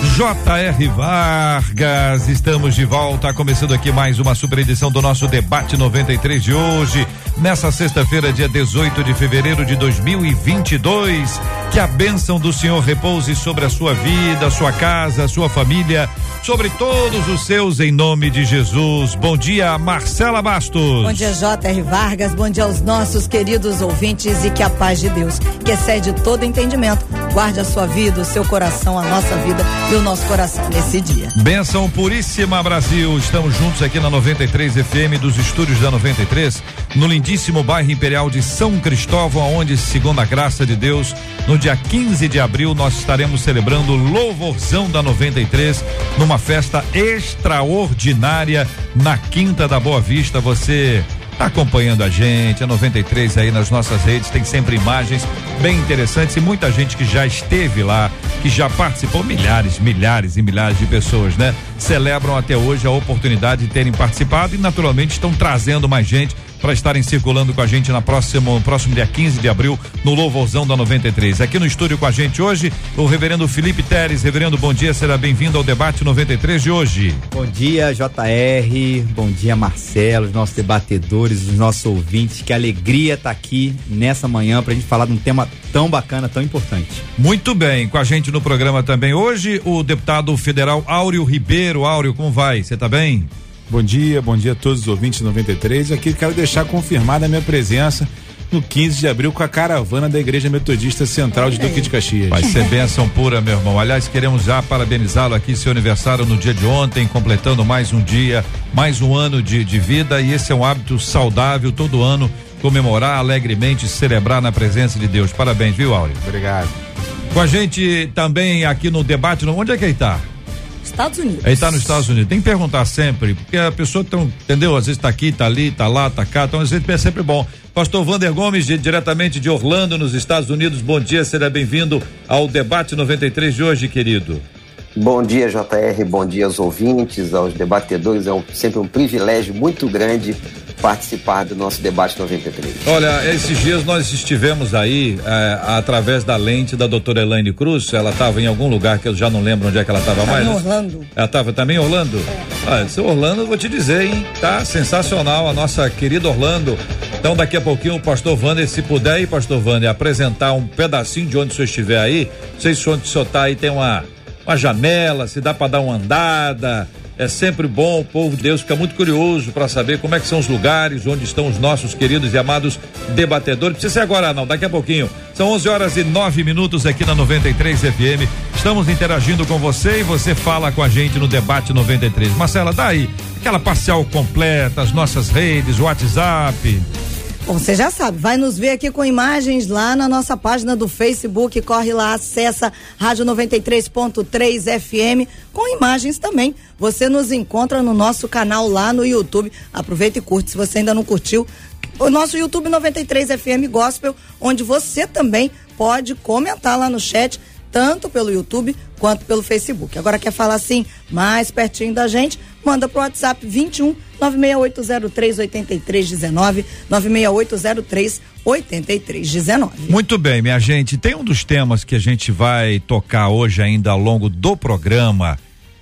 J.R. Vargas, estamos de volta, começando aqui mais uma super edição do nosso debate 93 de hoje, nessa sexta-feira, dia 18 de fevereiro de 2022. Que a bênção do Senhor repouse sobre a sua vida, sua casa, sua família, sobre todos os seus, em nome de Jesus. Bom dia, Marcela Bastos. Bom dia, J.R. Vargas. Bom dia aos nossos queridos ouvintes e que a paz de Deus, que excede todo entendimento, guarde a sua vida, o seu coração, a nossa vida e o nosso coração nesse dia. Benção puríssima, Brasil. Estamos juntos aqui na 93 FM dos estúdios da 93, no lindíssimo bairro Imperial de São Cristóvão, onde, segundo a graça de Deus, no dia 15 de abril nós estaremos celebrando o Louvorzão da 93 numa festa extraordinária na Quinta da Boa Vista. Você acompanhando a gente, a 93 aí nas nossas redes, tem sempre imagens bem interessantes e muita gente que já esteve lá, que já participou, milhares, milhares e milhares de pessoas, né? Celebram até hoje a oportunidade de terem participado e naturalmente estão trazendo mais gente para estarem circulando com a gente na próxima, no próximo dia 15 de abril, no Louvorzão da 93. Aqui no estúdio com a gente hoje, o reverendo Felipe Teres. Reverendo, bom dia, será bem-vindo ao debate 93 de hoje. Bom dia, JR. Bom dia, Marcelo, os nossos debatedores, os nossos ouvintes. Que alegria estar tá aqui nessa manhã para a gente falar de um tema tão bacana, tão importante. Muito bem, com a gente no programa também hoje, o deputado federal Áureo Ribeiro. Áureo, como vai? Você está bem? Bom dia, bom dia a todos os ouvintes 93. Aqui quero deixar confirmada a minha presença no 15 de abril com a caravana da Igreja Metodista Central de Duque de Caxias. Vai ser bênção pura, meu irmão. Aliás, queremos já parabenizá-lo aqui, seu aniversário no dia de ontem, completando mais um dia, mais um ano de, de vida. E esse é um hábito saudável todo ano, comemorar alegremente, celebrar na presença de Deus. Parabéns, viu, Áureo? Obrigado. Com a gente também aqui no debate, onde é que ele está? Estados Unidos. Ele está nos Estados Unidos. Tem que perguntar sempre, porque a pessoa tão, entendeu? Às vezes está aqui, está ali, está lá, está cá, então às vezes é sempre bom. Pastor Vander Gomes, de, diretamente de Orlando, nos Estados Unidos. Bom dia, seja bem-vindo ao debate 93 de hoje, querido. Bom dia, JR. Bom dia aos ouvintes, aos debatedores. É um, sempre um privilégio muito grande participar do nosso debate 93. Olha, esses dias nós estivemos aí é, através da lente da doutora Elaine Cruz. Ela estava em algum lugar que eu já não lembro onde é que ela estava mais. Em Orlando. Ela estava também em Orlando? É. Ah, esse Orlando, vou te dizer, hein? Tá sensacional a nossa querida Orlando. Então, daqui a pouquinho, o pastor Wander, se puder aí, pastor Wander, apresentar um pedacinho de onde o senhor estiver aí. Não sei se onde o senhor está aí tem uma, uma janela, se dá para dar uma andada é sempre bom, o povo de Deus fica muito curioso para saber como é que são os lugares onde estão os nossos queridos e amados debatedores. Precisa ser agora não, daqui a pouquinho. São 11 horas e 9 minutos aqui na 93 FM. Estamos interagindo com você e você fala com a gente no debate 93. Marcela, dá aí aquela parcial completa, as nossas redes, WhatsApp. Bom, você já sabe, vai nos ver aqui com imagens lá na nossa página do Facebook, corre lá, acessa Rádio 93.3 FM com imagens também. Você nos encontra no nosso canal lá no YouTube. Aproveita e curte se você ainda não curtiu. O nosso YouTube 93 FM Gospel, onde você também pode comentar lá no chat, tanto pelo YouTube quanto pelo Facebook. Agora quer falar assim, mais pertinho da gente? Manda pro WhatsApp 21 96803 8319 96803 8319. Muito bem, minha gente. Tem um dos temas que a gente vai tocar hoje ainda ao longo do programa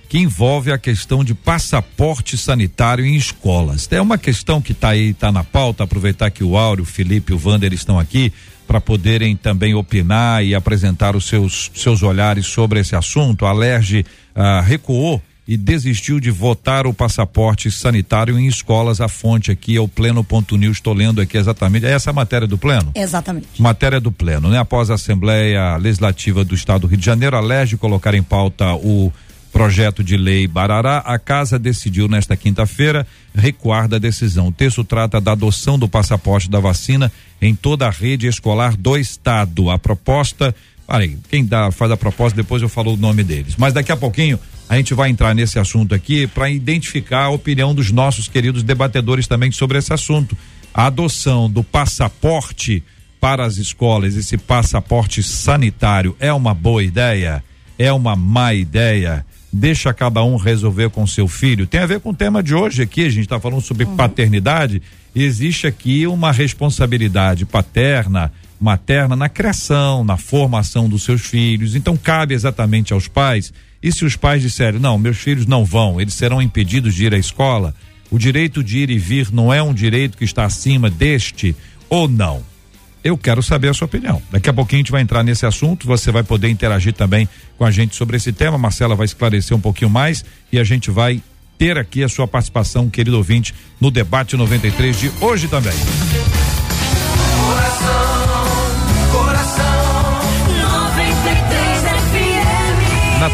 que envolve a questão de passaporte sanitário em escolas. É uma questão que está aí, está na pauta. Aproveitar que o Áureo, o Felipe e o Vander estão aqui para poderem também opinar e apresentar os seus, seus olhares sobre esse assunto. A Alerj ah, recuou e desistiu de votar o passaporte sanitário em escolas. A fonte aqui é o pleno.news. Estou lendo aqui exatamente. É essa a matéria do pleno? Exatamente. Matéria do pleno, né? Após a Assembleia Legislativa do Estado do Rio de Janeiro, a colocar em pauta o projeto de lei Barará, a casa decidiu nesta quinta-feira recuar da decisão. O texto trata da adoção do passaporte da vacina em toda a rede escolar do estado. A proposta, parei, quem dá, faz a proposta, depois eu falo o nome deles. Mas daqui a pouquinho A gente vai entrar nesse assunto aqui para identificar a opinião dos nossos queridos debatedores também sobre esse assunto. A adoção do passaporte para as escolas, esse passaporte sanitário, é uma boa ideia? É uma má ideia? Deixa cada um resolver com seu filho. Tem a ver com o tema de hoje aqui, a gente está falando sobre uhum. paternidade. Existe aqui uma responsabilidade paterna, materna na criação, na formação dos seus filhos. Então cabe exatamente aos pais. E se os pais disserem, não, meus filhos não vão, eles serão impedidos de ir à escola? O direito de ir e vir não é um direito que está acima deste ou não? Eu quero saber a sua opinião. Daqui a pouquinho a gente vai entrar nesse assunto, você vai poder interagir também com a gente sobre esse tema. Marcela vai esclarecer um pouquinho mais e a gente vai ter aqui a sua participação, querido ouvinte, no debate 93 de hoje também.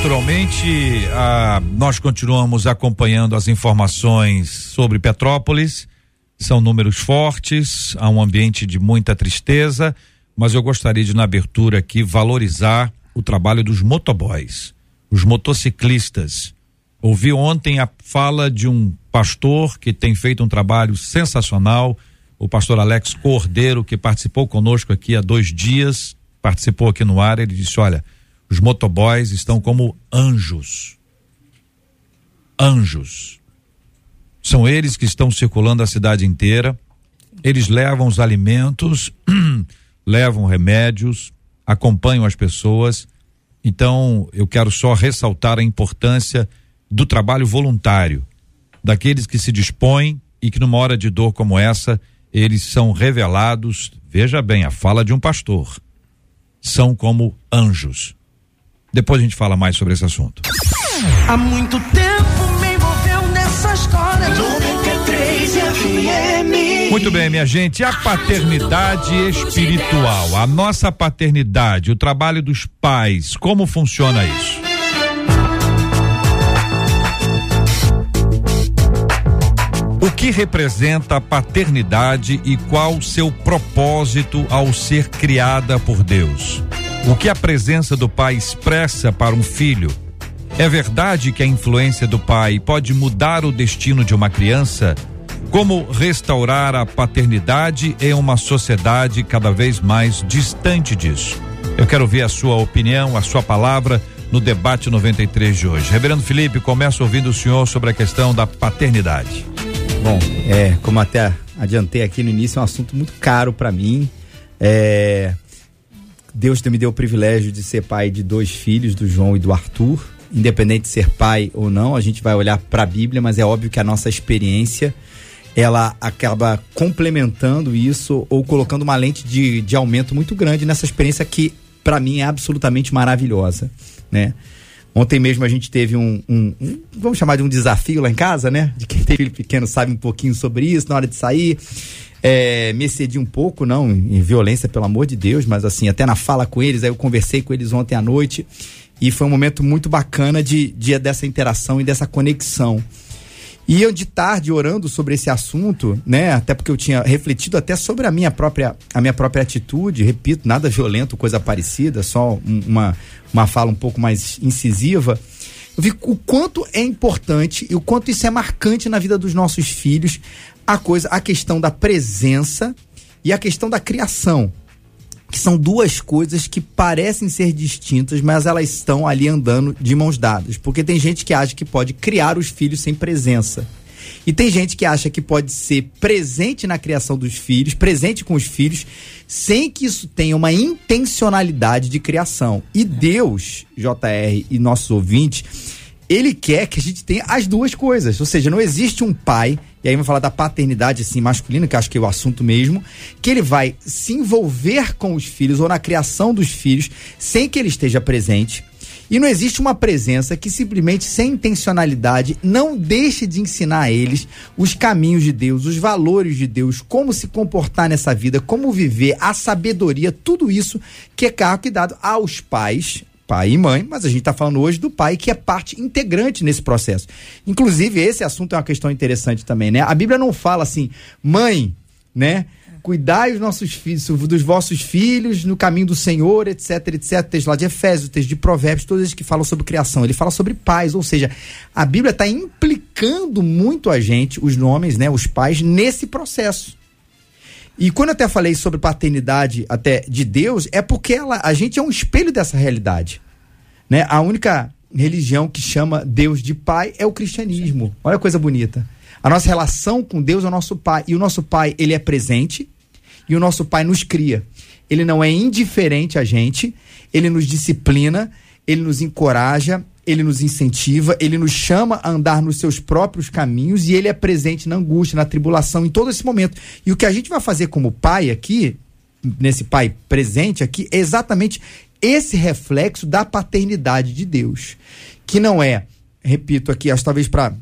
Naturalmente, ah, nós continuamos acompanhando as informações sobre Petrópolis. São números fortes, há um ambiente de muita tristeza, mas eu gostaria de, na abertura aqui, valorizar o trabalho dos motoboys, os motociclistas. Ouvi ontem a fala de um pastor que tem feito um trabalho sensacional, o pastor Alex Cordeiro, que participou conosco aqui há dois dias, participou aqui no ar, ele disse: Olha, os motoboys estão como anjos. Anjos. São eles que estão circulando a cidade inteira. Eles levam os alimentos, levam remédios, acompanham as pessoas. Então, eu quero só ressaltar a importância do trabalho voluntário, daqueles que se dispõem e que numa hora de dor como essa, eles são revelados, veja bem, a fala de um pastor, são como anjos. Depois a gente fala mais sobre esse assunto. Há muito tempo me envolveu nessa história. 93 FM. Muito bem, minha gente. A paternidade espiritual, a nossa paternidade, o trabalho dos pais, como funciona isso? O que representa a paternidade e qual seu propósito ao ser criada por Deus? O que a presença do pai expressa para um filho? É verdade que a influência do pai pode mudar o destino de uma criança? Como restaurar a paternidade em uma sociedade cada vez mais distante disso? Eu quero ver a sua opinião, a sua palavra no debate 93 de hoje. Reverendo Felipe, começo ouvindo o senhor sobre a questão da paternidade. Bom, é, como até adiantei aqui no início, é um assunto muito caro para mim. É, Deus me deu o privilégio de ser pai de dois filhos, do João e do Arthur. Independente de ser pai ou não, a gente vai olhar para a Bíblia, mas é óbvio que a nossa experiência ela acaba complementando isso ou colocando uma lente de, de aumento muito grande nessa experiência que para mim é absolutamente maravilhosa, né? Ontem mesmo a gente teve um, um, um, vamos chamar de um desafio lá em casa, né? De quem tem filho pequeno sabe um pouquinho sobre isso na hora de sair é, me excedi um pouco, não em violência, pelo amor de Deus, mas assim, até na fala com eles, aí eu conversei com eles ontem à noite e foi um momento muito bacana de, de dessa interação e dessa conexão. E eu de tarde orando sobre esse assunto, né? Até porque eu tinha refletido até sobre a minha própria a minha própria atitude, repito, nada violento, coisa parecida, só uma uma fala um pouco mais incisiva. Eu vi o quanto é importante e o quanto isso é marcante na vida dos nossos filhos, a coisa, a questão da presença e a questão da criação, que são duas coisas que parecem ser distintas, mas elas estão ali andando de mãos dadas, porque tem gente que acha que pode criar os filhos sem presença. E tem gente que acha que pode ser presente na criação dos filhos, presente com os filhos, sem que isso tenha uma intencionalidade de criação. E Deus, JR e nossos ouvintes, ele quer que a gente tenha as duas coisas. Ou seja, não existe um pai, e aí vamos falar da paternidade assim masculina, que acho que é o assunto mesmo, que ele vai se envolver com os filhos ou na criação dos filhos sem que ele esteja presente. E não existe uma presença que simplesmente, sem intencionalidade, não deixe de ensinar a eles os caminhos de Deus, os valores de Deus, como se comportar nessa vida, como viver, a sabedoria, tudo isso que é cargo que dado aos pais, pai e mãe, mas a gente está falando hoje do pai que é parte integrante nesse processo. Inclusive, esse assunto é uma questão interessante também, né? A Bíblia não fala assim, mãe, né? cuidai os nossos filhos, dos vossos filhos no caminho do Senhor, etc, etc. Texto lá de Efésios, texto de Provérbios, todos eles que falam sobre criação. Ele fala sobre pais, ou seja, a Bíblia está implicando muito a gente, os nomes, né, os pais, nesse processo. E quando eu até falei sobre paternidade até de Deus, é porque ela, a gente é um espelho dessa realidade. Né? A única religião que chama Deus de pai é o cristianismo. Olha a coisa bonita. A nossa relação com Deus é o nosso pai. E o nosso pai, ele é presente e o nosso pai nos cria. Ele não é indiferente a gente, ele nos disciplina, ele nos encoraja, ele nos incentiva, ele nos chama a andar nos seus próprios caminhos e ele é presente na angústia, na tribulação, em todo esse momento. E o que a gente vai fazer como pai aqui, nesse pai presente aqui, é exatamente esse reflexo da paternidade de Deus. Que não é, repito aqui, acho talvez para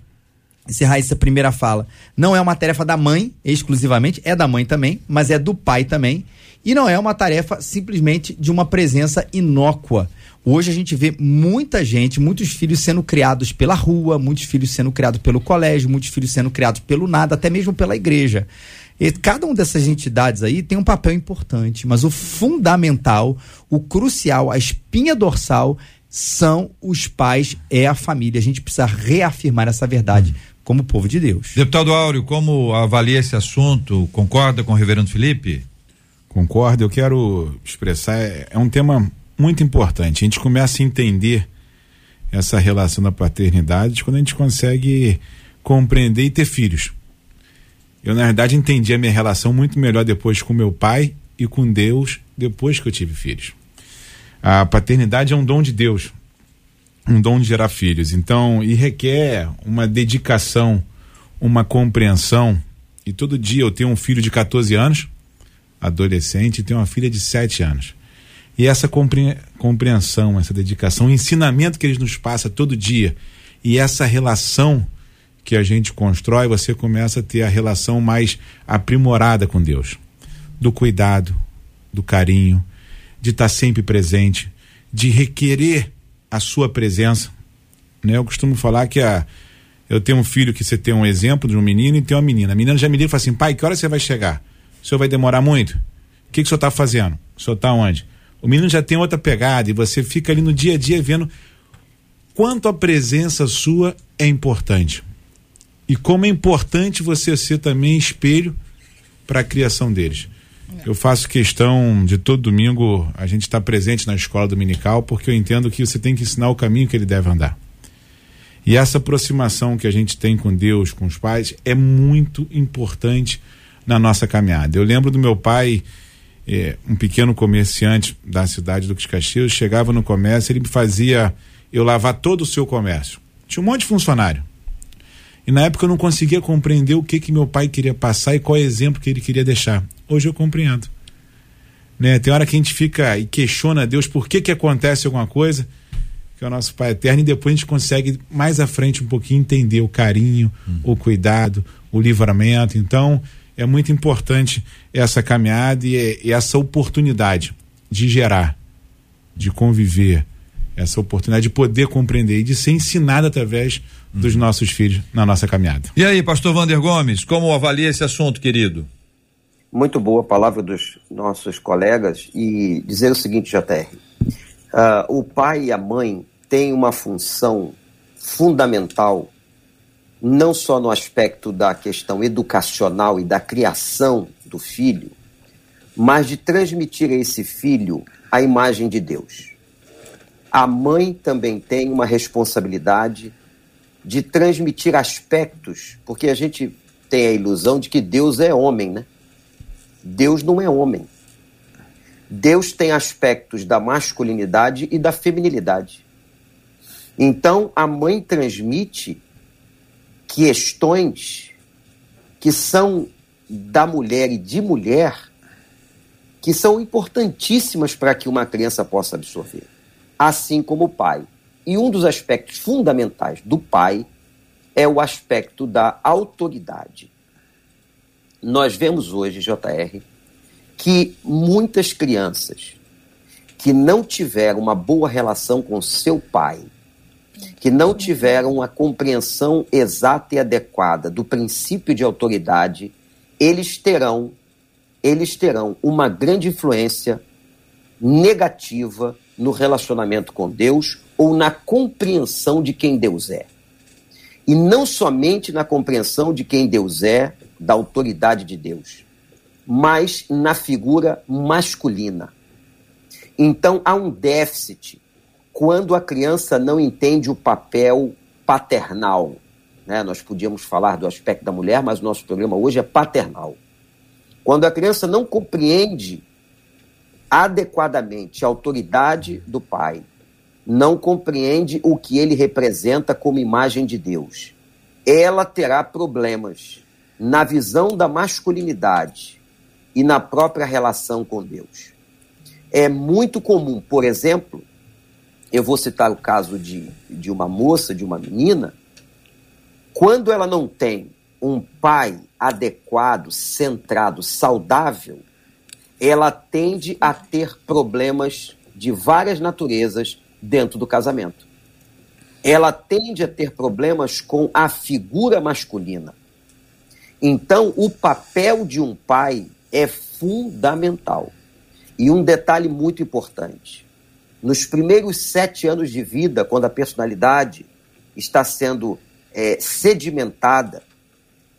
encerrar essa primeira fala, não é uma tarefa da mãe exclusivamente, é da mãe também, mas é do pai também. E não é uma tarefa simplesmente de uma presença inócua Hoje a gente vê muita gente, muitos filhos sendo criados pela rua, muitos filhos sendo criados pelo colégio, muitos filhos sendo criados pelo nada, até mesmo pela igreja. E cada uma dessas entidades aí tem um papel importante, mas o fundamental, o crucial, a espinha dorsal são os pais, é a família. A gente precisa reafirmar essa verdade como povo de Deus. Deputado Áureo, como avalia esse assunto? Concorda com o reverendo Felipe? Concordo, eu quero expressar, é, é um tema muito importante. A gente começa a entender essa relação da paternidade quando a gente consegue compreender e ter filhos. Eu, na verdade, entendi a minha relação muito melhor depois com meu pai e com Deus depois que eu tive filhos. A paternidade é um dom de Deus, um dom de gerar filhos. Então, e requer uma dedicação, uma compreensão. E todo dia eu tenho um filho de 14 anos, adolescente, e tenho uma filha de 7 anos. E essa compreensão, essa dedicação, o ensinamento que eles nos passa todo dia e essa relação que a gente constrói, você começa a ter a relação mais aprimorada com Deus. Do cuidado, do carinho, de estar sempre presente, de requerer a sua presença. Né? Eu costumo falar que a, eu tenho um filho que você tem um exemplo de um menino e tem uma menina. A menina já me liga e fala assim: pai, que hora você vai chegar? O senhor vai demorar muito? O que, que o senhor está fazendo? O senhor está onde? O menino já tem outra pegada e você fica ali no dia a dia vendo quanto a presença sua é importante. E como é importante você ser também espelho para a criação deles. Eu faço questão de todo domingo a gente estar tá presente na escola dominical, porque eu entendo que você tem que ensinar o caminho que ele deve andar. E essa aproximação que a gente tem com Deus, com os pais, é muito importante na nossa caminhada. Eu lembro do meu pai é, um pequeno comerciante da cidade do Caxias chegava no comércio, ele me fazia eu lavar todo o seu comércio. Tinha um monte de funcionário. E na época eu não conseguia compreender o que que meu pai queria passar e qual exemplo que ele queria deixar. Hoje eu compreendo. Né? Tem hora que a gente fica e questiona Deus por que que acontece alguma coisa, que é o nosso Pai eterno, e depois a gente consegue mais à frente um pouquinho entender o carinho, hum. o cuidado, o livramento. Então, é muito importante essa caminhada e, e essa oportunidade de gerar, de conviver, essa oportunidade de poder compreender e de ser ensinado através dos nossos filhos na nossa caminhada. E aí, pastor Vander Gomes, como avalia esse assunto, querido? Muito boa a palavra dos nossos colegas e dizer o seguinte, JR. Uh, ah, o pai e a mãe têm uma função fundamental não só no aspecto da questão educacional e da criação do filho, mas de transmitir a esse filho a imagem de Deus. A mãe também tem uma responsabilidade de transmitir aspectos, porque a gente tem a ilusão de que Deus é homem, né? Deus não é homem. Deus tem aspectos da masculinidade e da feminilidade. Então, a mãe transmite questões que são da mulher e de mulher que são importantíssimas para que uma criança possa absorver, assim como o pai. E um dos aspectos fundamentais do pai é o aspecto da autoridade. Nós vemos hoje, JR, que muitas crianças que não tiveram uma boa relação com seu pai, que não tiveram a compreensão exata e adequada do princípio de autoridade, eles terão eles terão uma grande influência negativa no relacionamento com Deus ou na compreensão de quem Deus é. E não somente na compreensão de quem Deus é, da autoridade de Deus, mas na figura masculina. Então há um déficit quando a criança não entende o papel paternal. Né? Nós podíamos falar do aspecto da mulher, mas o nosso programa hoje é paternal. Quando a criança não compreende adequadamente a autoridade do pai, não compreende o que ele representa como imagem de Deus, ela terá problemas na visão da masculinidade e na própria relação com Deus. É muito comum, por exemplo, eu vou citar o caso de, de uma moça, de uma menina, quando ela não tem um pai adequado, centrado, saudável, ela tende a ter problemas de várias naturezas dentro do casamento. Ela tende a ter problemas com a figura masculina. Então, o papel de um pai é fundamental. E um detalhe muito importante: nos primeiros sete anos de vida, quando a personalidade está sendo é, sedimentada,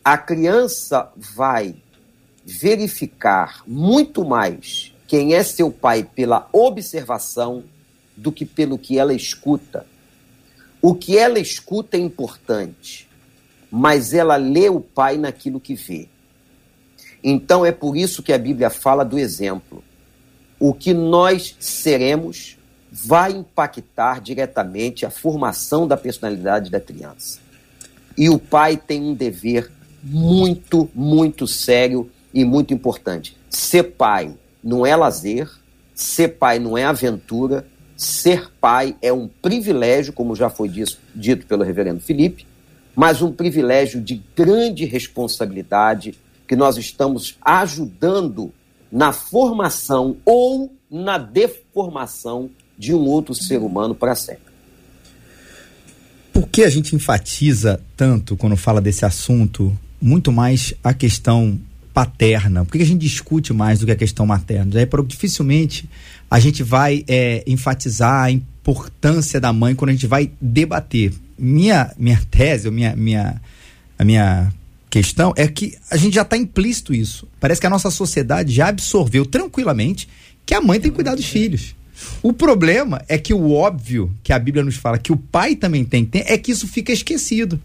a criança vai verificar muito mais quem é seu pai pela observação do que pelo que ela escuta. O que ela escuta é importante, mas ela lê o pai naquilo que vê. Então é por isso que a Bíblia fala do exemplo. O que nós seremos vai impactar diretamente a formação da personalidade da criança. E o pai tem um dever muito, muito sério e muito importante. Ser pai não é lazer, ser pai não é aventura, ser pai é um privilégio, como já foi dito pelo reverendo Felipe, mas um privilégio de grande responsabilidade que nós estamos ajudando na formação ou na deformação de um outro ser humano para sempre. Por que a gente enfatiza tanto quando fala desse assunto, muito mais a questão paterna? Por que a gente discute mais do que a questão materna? É porque dificilmente a gente vai é, enfatizar a importância da mãe quando a gente vai debater. Minha, minha tese, minha, minha, a minha questão é que a gente já está implícito isso. Parece que a nossa sociedade já absorveu tranquilamente que a mãe tem que cuidar dos filhos. O problema é que o óbvio que a Bíblia nos fala que o pai também tem, tem é que isso fica esquecido.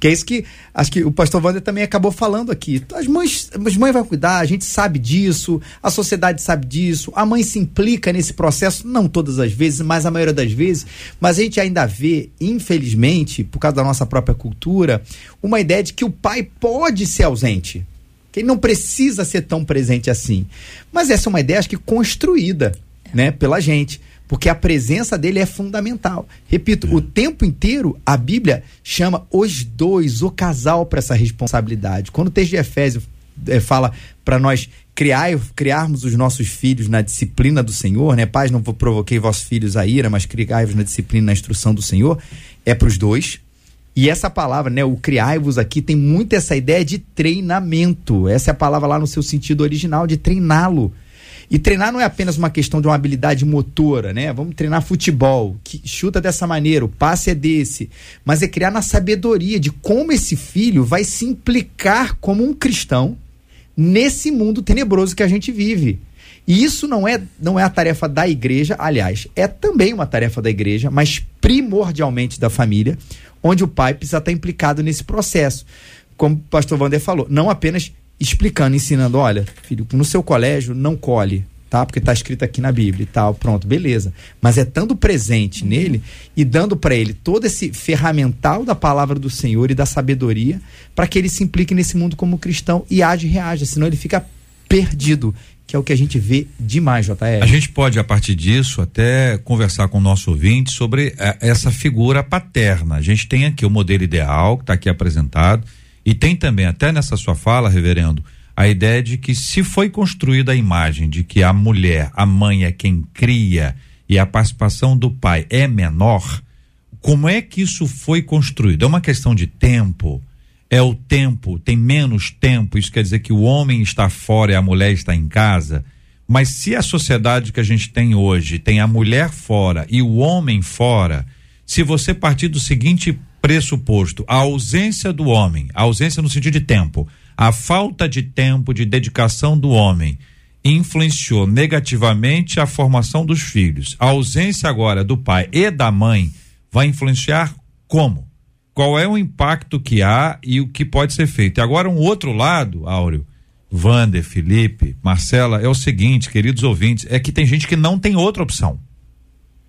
Que é isso que acho que o pastor Wander também acabou falando aqui. As mães, as mães vão cuidar, a gente sabe disso, a sociedade sabe disso, a mãe se implica nesse processo, não todas as vezes, mas a maioria das vezes, mas a gente ainda vê, infelizmente, por causa da nossa própria cultura, uma ideia de que o pai pode ser ausente. Que ele não precisa ser tão presente assim. Mas essa é uma ideia, acho que, construída né, pela gente porque a presença dele é fundamental. Repito, é. o tempo inteiro a Bíblia chama os dois, o casal, para essa responsabilidade. Quando o texto de Efésios é, fala para nós criar, criarmos os nossos filhos na disciplina do Senhor, né? Pais, não provoquei vossos filhos a ira, mas criai-vos na disciplina, na instrução do Senhor, é para os dois. E essa palavra, né, o criai-vos aqui, tem muito essa ideia de treinamento. Essa é a palavra lá no seu sentido original, de treiná-lo. E treinar não é apenas uma questão de uma habilidade motora, né? Vamos treinar futebol, que chuta dessa maneira, o passe é desse. Mas é criar na sabedoria de como esse filho vai se implicar como um cristão nesse mundo tenebroso que a gente vive. E isso não é, não é a tarefa da igreja, aliás, é também uma tarefa da igreja, mas primordialmente da família, onde o pai precisa estar implicado nesse processo. Como o pastor Wander falou, não apenas explicando, ensinando, olha, filho, no seu colégio não colhe, tá? Porque está escrito aqui na Bíblia e tal, pronto, beleza. Mas é estando presente nele e dando para ele todo esse ferramental da palavra do Senhor e da sabedoria para que ele se implique nesse mundo como cristão e age e reaja, senão ele fica perdido, que é o que a gente vê demais, JR. A gente pode, a partir disso, até conversar com o nosso ouvinte sobre eh, essa figura paterna. A gente tem aqui o modelo ideal que está aqui apresentado e tem também, até nessa sua fala, reverendo, a ideia de que se foi construída a imagem de que a mulher, a mãe é quem cria e a participação do pai é menor, como é que isso foi construído? É uma questão de tempo? É o tempo, tem menos tempo, isso quer dizer que o homem está fora e a mulher está em casa. Mas se a sociedade que a gente tem hoje tem a mulher fora e o homem fora, se você partir do seguinte pressuposto, a ausência do homem, a ausência no sentido de tempo, a falta de tempo, de dedicação do homem, influenciou negativamente a formação dos filhos. A ausência agora do pai e da mãe vai influenciar como? Qual é o impacto que há e o que pode ser feito? E agora um outro lado, Áureo, Vander, Felipe, Marcela, é o seguinte, queridos ouvintes, é que tem gente que não tem outra opção.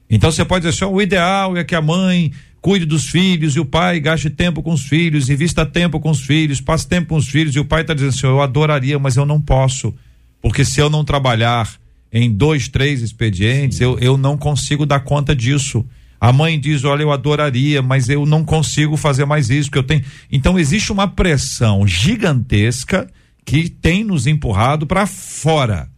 Então você pode dizer assim, o ideal é que a mãe cuide dos filhos e o pai gaste tempo com os filhos, invista tempo com os filhos, passe tempo com os filhos e o pai está dizendo assim, eu adoraria, mas eu não posso, porque se eu não trabalhar em dois, três expedientes, eu, eu não consigo dar conta disso. A mãe diz, olha, eu adoraria, mas eu não consigo fazer mais isso, porque eu tenho. Então existe uma pressão gigantesca que tem nos empurrado para fora.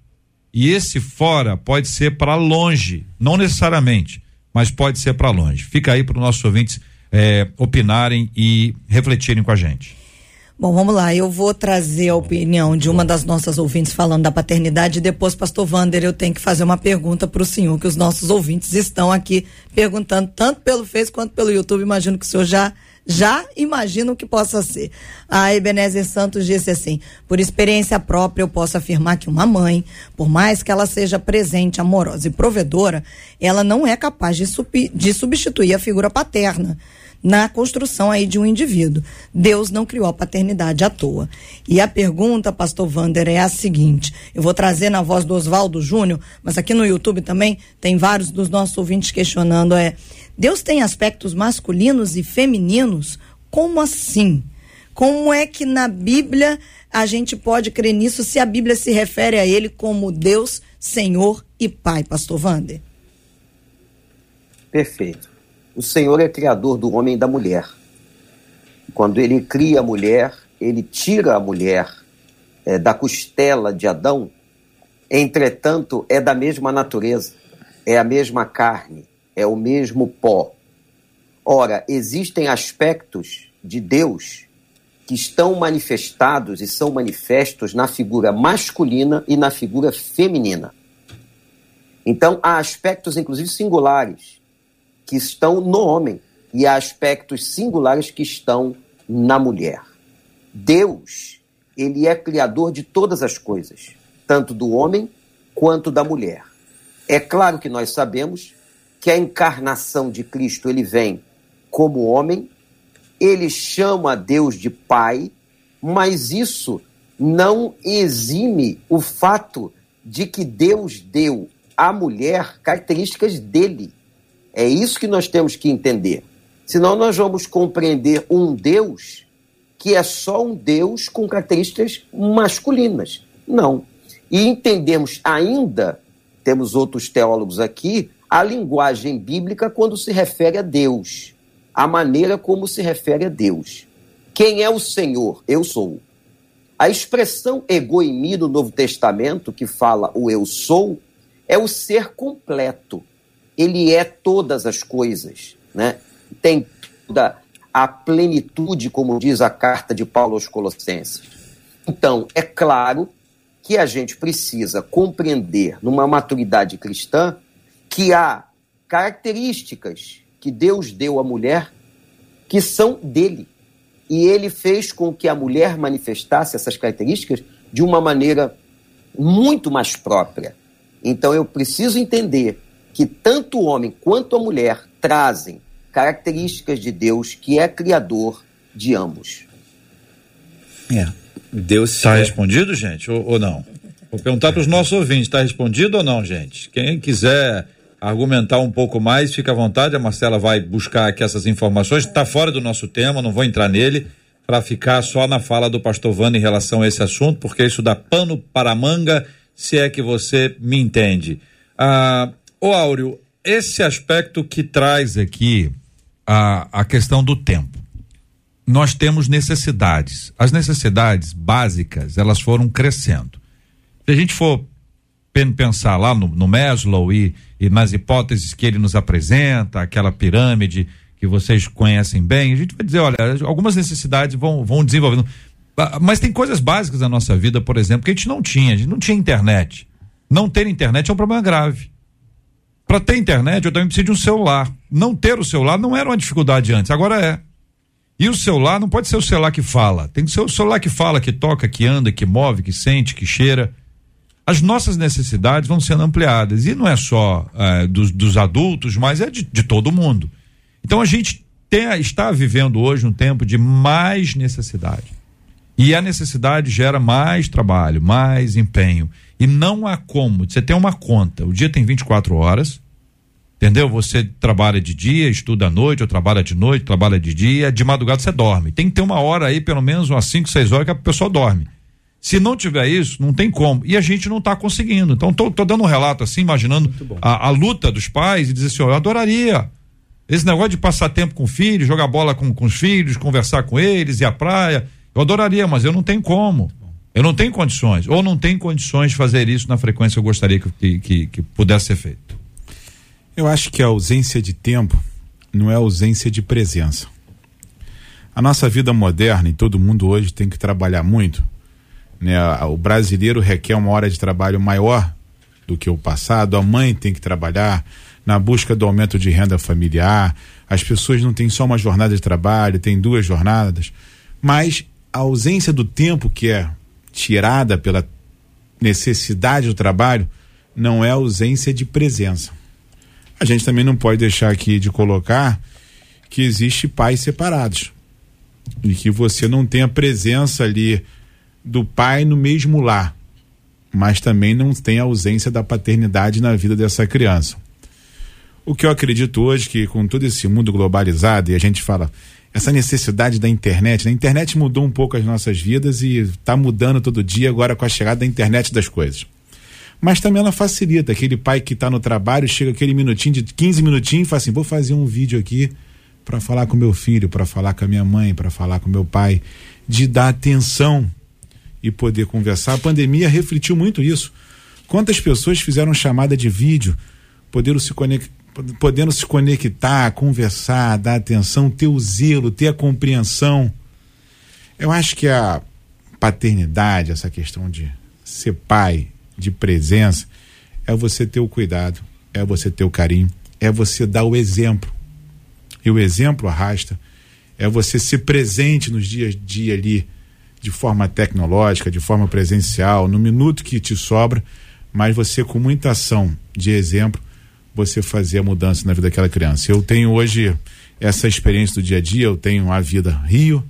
E esse fora pode ser para longe, não necessariamente mas pode ser para longe. Fica aí para os nossos ouvintes é, opinarem e refletirem com a gente. Bom, vamos lá. Eu vou trazer a opinião de uma das nossas ouvintes falando da paternidade e depois, pastor Vander, eu tenho que fazer uma pergunta para o senhor, que os nossos ouvintes estão aqui perguntando, tanto pelo Face quanto pelo YouTube. Imagino que o senhor já já imagino que possa ser. A Ebenezer Santos disse assim: por experiência própria, eu posso afirmar que uma mãe, por mais que ela seja presente, amorosa e provedora, ela não é capaz de, de substituir a figura paterna na construção aí de um indivíduo. Deus não criou a paternidade à toa. E a pergunta, pastor Vander, é a seguinte: eu vou trazer na voz do Oswaldo Júnior, mas aqui no YouTube também tem vários dos nossos ouvintes questionando é Deus tem aspectos masculinos e femininos? Como assim? Como é que na Bíblia a gente pode crer nisso se a Bíblia se refere a ele como Deus, Senhor e Pai, pastor Vander? Perfeito. O Senhor é criador do homem e da mulher. Quando ele cria a mulher, ele tira a mulher é, da costela de Adão, entretanto, é da mesma natureza, é a mesma carne, é o mesmo pó. Ora, existem aspectos de Deus que estão manifestados e são manifestos na figura masculina e na figura feminina. Então, há aspectos, inclusive singulares, que estão no homem e há aspectos singulares que estão na mulher. Deus, ele é criador de todas as coisas, tanto do homem quanto da mulher. É claro que nós sabemos que a encarnação de Cristo ele vem como homem, ele chama Deus de Pai, mas isso não exime o fato de que Deus deu à mulher características dele. É isso que nós temos que entender. Senão nós vamos compreender um Deus que é só um Deus com características masculinas. Não. E entendemos ainda, temos outros teólogos aqui, a linguagem bíblica quando se refere a Deus, a maneira como se refere a Deus. Quem é o Senhor? Eu sou. A expressão egoimi no Novo Testamento, que fala o eu sou, é o ser completo. Ele é todas as coisas, né? Tem toda a plenitude, como diz a carta de Paulo aos Colossenses. Então, é claro que a gente precisa compreender, numa maturidade cristã, que há características que Deus deu à mulher que são dele. E ele fez com que a mulher manifestasse essas características de uma maneira muito mais própria. Então eu preciso entender que tanto o homem quanto a mulher trazem características de Deus que é criador de ambos. É. Deus está é... respondido, gente, ou, ou não? Vou perguntar para os nossos ouvintes, está respondido ou não, gente? Quem quiser argumentar um pouco mais, fica à vontade. A Marcela vai buscar aqui essas informações. Está fora do nosso tema, não vou entrar nele para ficar só na fala do pastor Vano em relação a esse assunto, porque isso dá pano para manga, se é que você me entende. Ah, ô Áureo, esse aspecto que traz aqui a, a questão do tempo. Nós temos necessidades. As necessidades básicas, elas foram crescendo. Se a gente for pensar lá no, no Maslow e, e nas hipóteses que ele nos apresenta, aquela pirâmide que vocês conhecem bem, a gente vai dizer, olha, algumas necessidades vão, vão desenvolvendo. Ah, Mas tem coisas básicas na nossa vida, por exemplo, que a gente não tinha, a gente não tinha internet. Não ter internet é um problema grave. Para ter internet, eu também preciso de um celular. Não ter o celular não era uma dificuldade antes, agora é. E o celular não pode ser o celular que fala. Tem que ser o celular que fala, que toca, que anda, que move, que sente, que cheira. As nossas necessidades vão sendo ampliadas. E não é só eh, dos, dos adultos, mas é de, de todo mundo. Então a gente tem, está vivendo hoje um tempo de mais necessidade. E a necessidade gera mais trabalho, mais empenho. E não há como. Você tem uma conta. O dia tem 24 horas. Entendeu? Você trabalha de dia, estuda à noite, ou trabalha de noite, trabalha de dia, de madrugada você dorme. Tem que ter uma hora aí, pelo menos umas 5, 6 horas, que a pessoa dorme. Se não tiver isso, não tem como. E a gente não está conseguindo. Então, tô, tô dando um relato assim, imaginando a, a, luta dos pais e dizer assim: ó, eu adoraria. Esse negócio de passar tempo com o filho, jogar bola com, com os filhos, conversar com eles, ir à praia. Eu adoraria, mas eu não tenho como. Eu não tenho condições. Ou não tenho condições de fazer isso na frequência que eu gostaria que, que, que pudesse ser feito. Eu acho que a ausência de tempo não é ausência de presença. A nossa vida moderna, e todo mundo hoje tem que trabalhar muito, né? O brasileiro requer uma hora de trabalho maior do que o passado, a mãe tem que trabalhar na busca do aumento de renda familiar, as pessoas não têm só uma jornada de trabalho, tem duas jornadas, mas a ausência do tempo que é tirada pela necessidade do trabalho não é ausência de presença. A gente também não pode deixar aqui de colocar que existe pais separados e que você não tem a presença ali do pai no mesmo lar, mas também não tem a ausência da paternidade na vida dessa criança. O que eu acredito hoje que com todo esse mundo globalizado e a gente fala essa necessidade da internet, né? a internet mudou um pouco as nossas vidas e está mudando todo dia agora com a chegada da internet das coisas mas também ela facilita. Aquele pai que está no trabalho, chega aquele minutinho de 15 minutinhos e fala assim: vou fazer um vídeo aqui para falar com meu filho, para falar com a minha mãe, para falar com meu pai, de dar atenção e poder conversar. A pandemia refletiu muito isso. Quantas pessoas fizeram chamada de vídeo, podendo se, conect, podendo se conectar, conversar, dar atenção, ter o zelo, ter a compreensão. Eu acho que a paternidade, essa questão de ser pai, de presença é você ter o cuidado, é você ter o carinho, é você dar o exemplo. E o exemplo arrasta, é você ser presente nos dias a dia ali, de forma tecnológica, de forma presencial, no minuto que te sobra, mas você com muita ação de exemplo, você fazer a mudança na vida daquela criança. Eu tenho hoje essa experiência do dia a dia, eu tenho a vida Rio,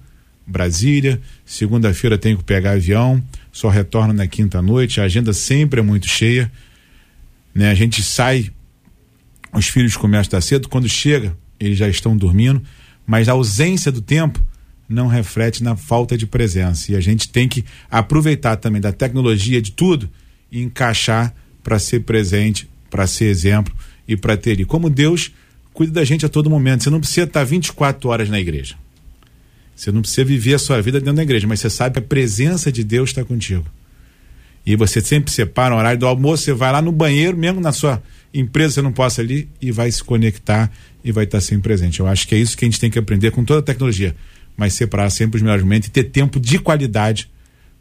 Brasília, segunda-feira tenho que pegar avião, só retorno na quinta noite, a agenda sempre é muito cheia, né? A gente sai, os filhos começam a cedo, quando chega, eles já estão dormindo, mas a ausência do tempo não reflete na falta de presença. E a gente tem que aproveitar também da tecnologia de tudo e encaixar para ser presente, para ser exemplo e para ter. E como Deus cuida da gente a todo momento. Você não precisa estar 24 horas na igreja. Você não precisa viver a sua vida dentro da igreja, mas você sabe que a presença de Deus está contigo. E você sempre separa o horário do almoço, você vai lá no banheiro, mesmo na sua empresa você não possa ali, e vai se conectar e vai estar sempre presente. Eu acho que é isso que a gente tem que aprender com toda a tecnologia, mas separar sempre os melhores momentos e ter tempo de qualidade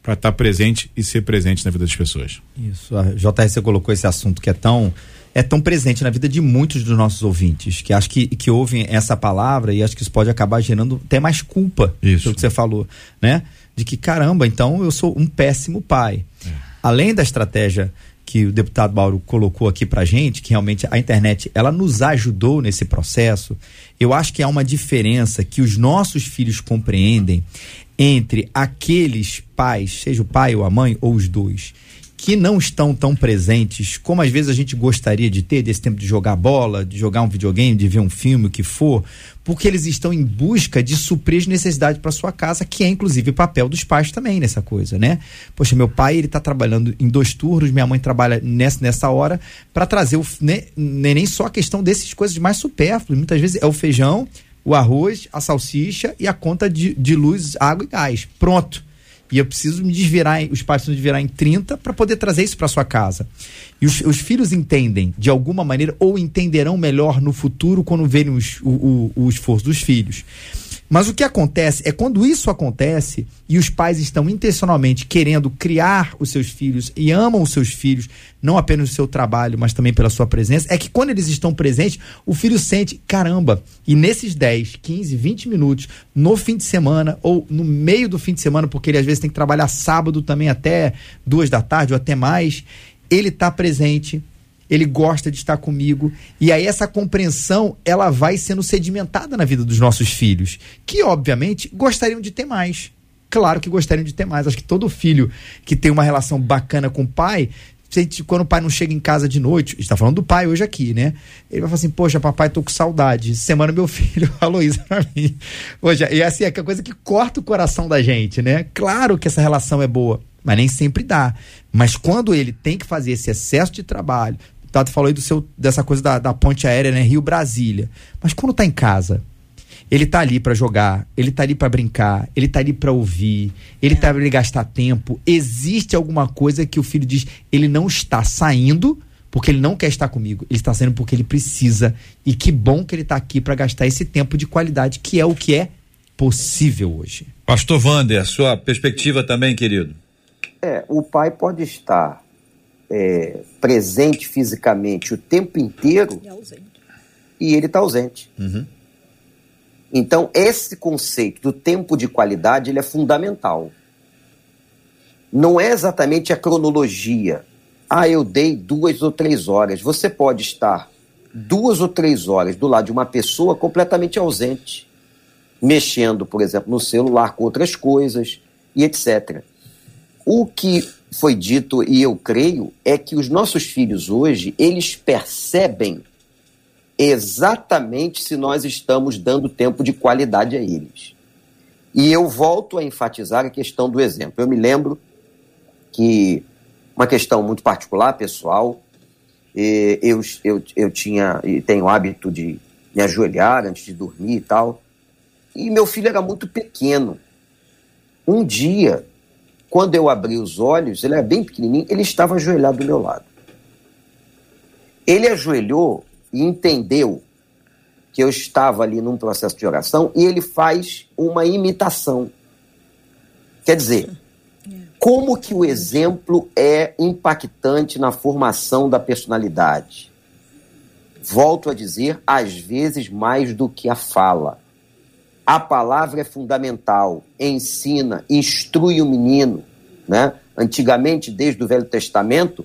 para estar presente e ser presente na vida das pessoas. Isso, a JRC colocou esse assunto que é tão é tão presente na vida de muitos dos nossos ouvintes, que acho que, que ouvem essa palavra e acho que isso pode acabar gerando até mais culpa, isso. pelo que você falou, né? De que, caramba, então eu sou um péssimo pai. É. Além da estratégia que o deputado Mauro colocou aqui pra gente, que realmente a internet, ela nos ajudou nesse processo, eu acho que há uma diferença que os nossos filhos compreendem entre aqueles pais, seja o pai ou a mãe, ou os dois, que não estão tão presentes como às vezes a gente gostaria de ter, desse tempo de jogar bola, de jogar um videogame, de ver um filme, o que for, porque eles estão em busca de suprir as necessidades para sua casa, que é inclusive o papel dos pais também nessa coisa, né? Poxa, meu pai ele está trabalhando em dois turnos, minha mãe trabalha nessa, nessa hora para trazer o né, nem só a questão dessas coisas mais supérfluas, muitas vezes é o feijão, o arroz, a salsicha e a conta de, de luz, água e gás. Pronto E eu preciso me desvirar, os pais precisam desvirar em 30 para poder trazer isso para sua casa. E os, os, filhos entendem, de alguma maneira, ou entenderão melhor no futuro quando verem os, o, o, o esforço dos filhos. Mas o que acontece é quando isso acontece e os pais estão intencionalmente querendo criar os seus filhos e amam os seus filhos, não apenas o seu trabalho, mas também pela sua presença, é que quando eles estão presentes, o filho sente, caramba, e nesses 10, 15, 20 minutos, no fim de semana ou no meio do fim de semana, porque ele às vezes tem que trabalhar sábado também até duas da tarde ou até mais, ele está presente, ele gosta de estar comigo. E aí essa compreensão, ela vai sendo sedimentada na vida dos nossos filhos, que obviamente gostariam de ter mais. Claro que gostariam de ter mais. Acho que todo filho que tem uma relação bacana com o pai, quando o pai não chega em casa de noite, está falando do pai hoje aqui, né? Ele vai falar assim: Poxa, papai, tô com saudade. Semana meu filho falou isso pra mim. Poxa, e assim, é a coisa que corta o coração da gente, né? Claro que essa relação é boa, mas nem sempre dá. Mas quando ele tem que fazer esse excesso de trabalho, Tato falou aí do seu, dessa coisa da, da ponte aérea, né? Rio-Brasília. Mas quando tá em casa, ele tá ali para jogar, ele tá ali para brincar, ele tá ali para ouvir, ele é. tá ali gastar tempo. Existe alguma coisa que o filho diz, ele não está saindo porque ele não quer estar comigo, ele está saindo porque ele precisa. E que bom que ele está aqui para gastar esse tempo de qualidade, que é o que é possível hoje. Pastor Vander, sua perspectiva também, querido. É, o pai pode estar é, presente fisicamente o tempo inteiro e ele está ausente. Uhum. Então, esse conceito do tempo de qualidade ele é fundamental. Não é exatamente a cronologia. Ah, eu dei duas ou três horas. Você pode estar duas ou três horas do lado de uma pessoa completamente ausente, mexendo, por exemplo, no celular com outras coisas e etc. O que foi dito, e eu creio, é que os nossos filhos hoje, eles percebem exatamente se nós estamos dando tempo de qualidade a eles. E eu volto a enfatizar a questão do exemplo. Eu me lembro que uma questão muito particular, pessoal, eu, eu, eu tinha e tenho o hábito de me ajoelhar antes de dormir e tal. E meu filho era muito pequeno. Um dia quando eu abri os olhos, ele era bem pequenininho, ele estava ajoelhado do meu lado. Ele ajoelhou e entendeu que eu estava ali num processo de oração e ele faz uma imitação. Quer dizer, como que o exemplo é impactante na formação da personalidade? Volto a dizer, às vezes mais do que a fala. A palavra é fundamental, ensina, instrui o menino. Né? Antigamente, desde o Velho Testamento,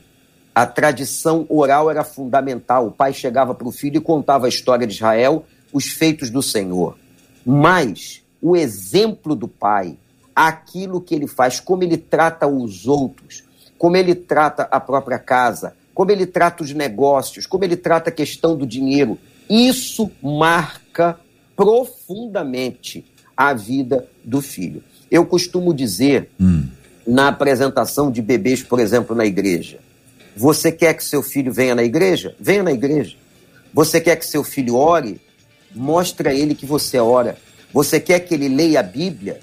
a tradição oral era fundamental. O pai chegava para o filho e contava a história de Israel, os feitos do Senhor. Mas o exemplo do pai, aquilo que ele faz, como ele trata os outros, como ele trata a própria casa, como ele trata os negócios, como ele trata a questão do dinheiro, isso marca profundamente a vida do filho. Eu costumo dizer hum. na apresentação de bebês, por exemplo, na igreja: você quer que seu filho venha na igreja? Venha na igreja. Você quer que seu filho ore? Mostre a ele que você ora. Você quer que ele leia a Bíblia?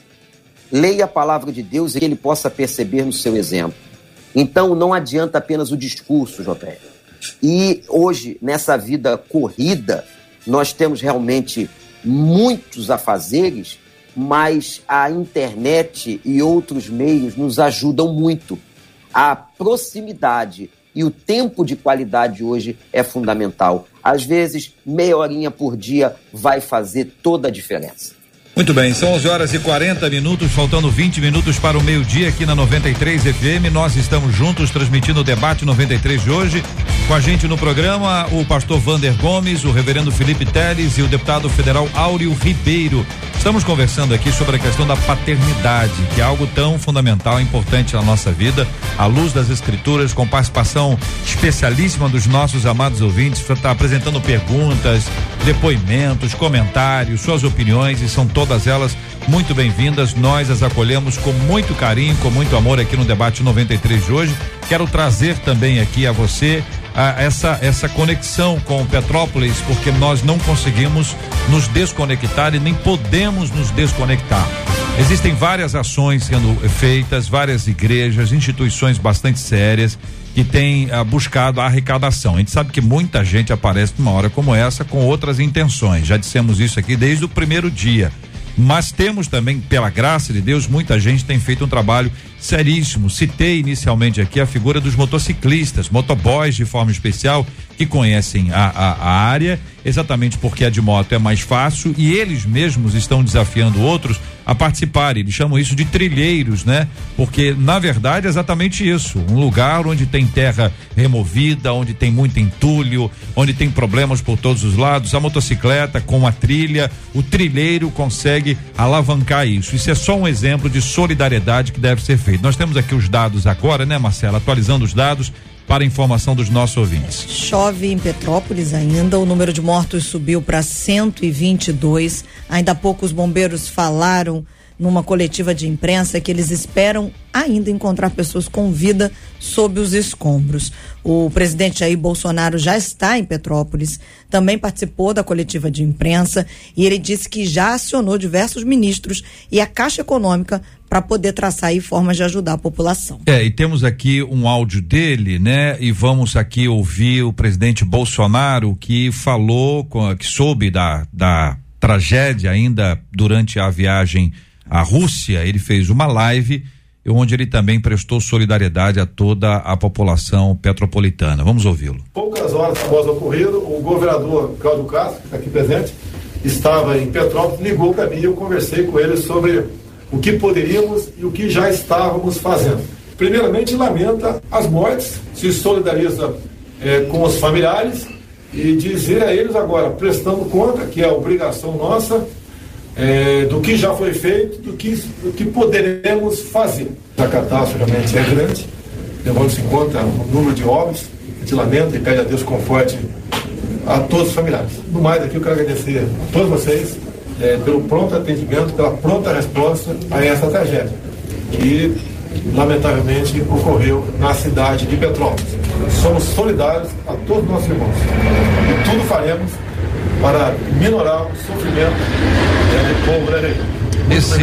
Leia a palavra de Deus e que ele possa perceber no seu exemplo. Então não adianta apenas o discurso, JR. E hoje, nessa vida corrida, nós temos realmente muitos afazeres, mas a internet e outros meios nos ajudam muito. A proximidade e o tempo de qualidade hoje é fundamental. Às vezes, meia horinha por dia vai fazer toda a diferença. Muito bem, são 11 horas e 40 minutos, faltando 20 minutos para o meio-dia aqui na 93 FM. Nós estamos juntos transmitindo o debate 93 de hoje. Com a gente no programa, o pastor Vander Gomes, o reverendo Felipe Teles e o deputado federal Áureo Ribeiro. Estamos conversando aqui sobre a questão da paternidade, que é algo tão fundamental, importante na nossa vida, à luz das escrituras, com participação especialíssima dos nossos amados ouvintes, está apresentando perguntas, depoimentos, comentários, suas opiniões e são todas todas elas muito bem-vindas. Nós as acolhemos com muito carinho, com muito amor aqui no debate 93 de hoje. Quero trazer também aqui a você a, essa essa conexão com Petrópolis, porque nós não conseguimos nos desconectar e nem podemos nos desconectar. Existem várias ações sendo feitas, várias igrejas, instituições bastante sérias que têm ah, buscado a arrecadação. A gente sabe que muita gente aparece numa hora como essa com outras intenções. Já dissemos isso aqui desde o primeiro dia. Mas temos também, pela graça de Deus, muita gente tem feito um trabalho seríssimo. Citei inicialmente aqui a figura dos motociclistas, motoboys de forma especial, que conhecem a, a, a, área, exatamente porque a de moto é mais fácil e eles mesmos estão desafiando outros a participarem. Eles chamam isso de trilheiros, né? Porque na verdade é exatamente isso, um lugar onde tem terra removida, onde tem muito entulho, onde tem problemas por todos os lados. A motocicleta com a trilha, o trilheiro consegue alavancar isso. Isso é só um exemplo de solidariedade que deve ser feito. Nós temos aqui os dados agora, né, Marcela? Atualizando os dados para informação dos nossos ouvintes. Chove em Petrópolis ainda, o número de mortos subiu para 122. Ainda há pouco os bombeiros falaram numa coletiva de imprensa que eles esperam ainda encontrar pessoas com vida sob os escombros. O presidente Jair Bolsonaro já está em Petrópolis, também participou da coletiva de imprensa e ele disse que já acionou diversos ministros e a Caixa Econômica para poder traçar aí formas de ajudar a população. É, e temos aqui um áudio dele, né? E vamos aqui ouvir o presidente Bolsonaro que falou, que soube da, da tragédia ainda durante a viagem à Rússia. Ele fez uma live onde ele também prestou solidariedade a toda a população petropolitana. Vamos ouvi-lo. Poucas horas após o ocorrido, o governador Cláudio Castro, que está aqui presente, estava em Petrópolis, ligou para mim e eu conversei com ele sobre o que poderíamos e o que já estávamos fazendo. Primeiramente, lamenta as mortes, se solidariza eh, com os familiares e dizer a eles agora, prestando conta, que é obrigação nossa, eh, do que já foi feito, do que, do que poderemos fazer. A catástrofe realmente é grande, levando-se em conta o número de óbitos, a gente lamenta e pede a Deus conforte a todos os familiares. No mais, aqui eu quero agradecer a todos vocês é, pelo pronto atendimento, pela pronta resposta a essa tragédia, que lamentavelmente ocorreu na cidade de Petrópolis. Somos solidários a todos os nossos irmãos e tudo faremos para minorar o sofrimento do povo brasileiro. Esse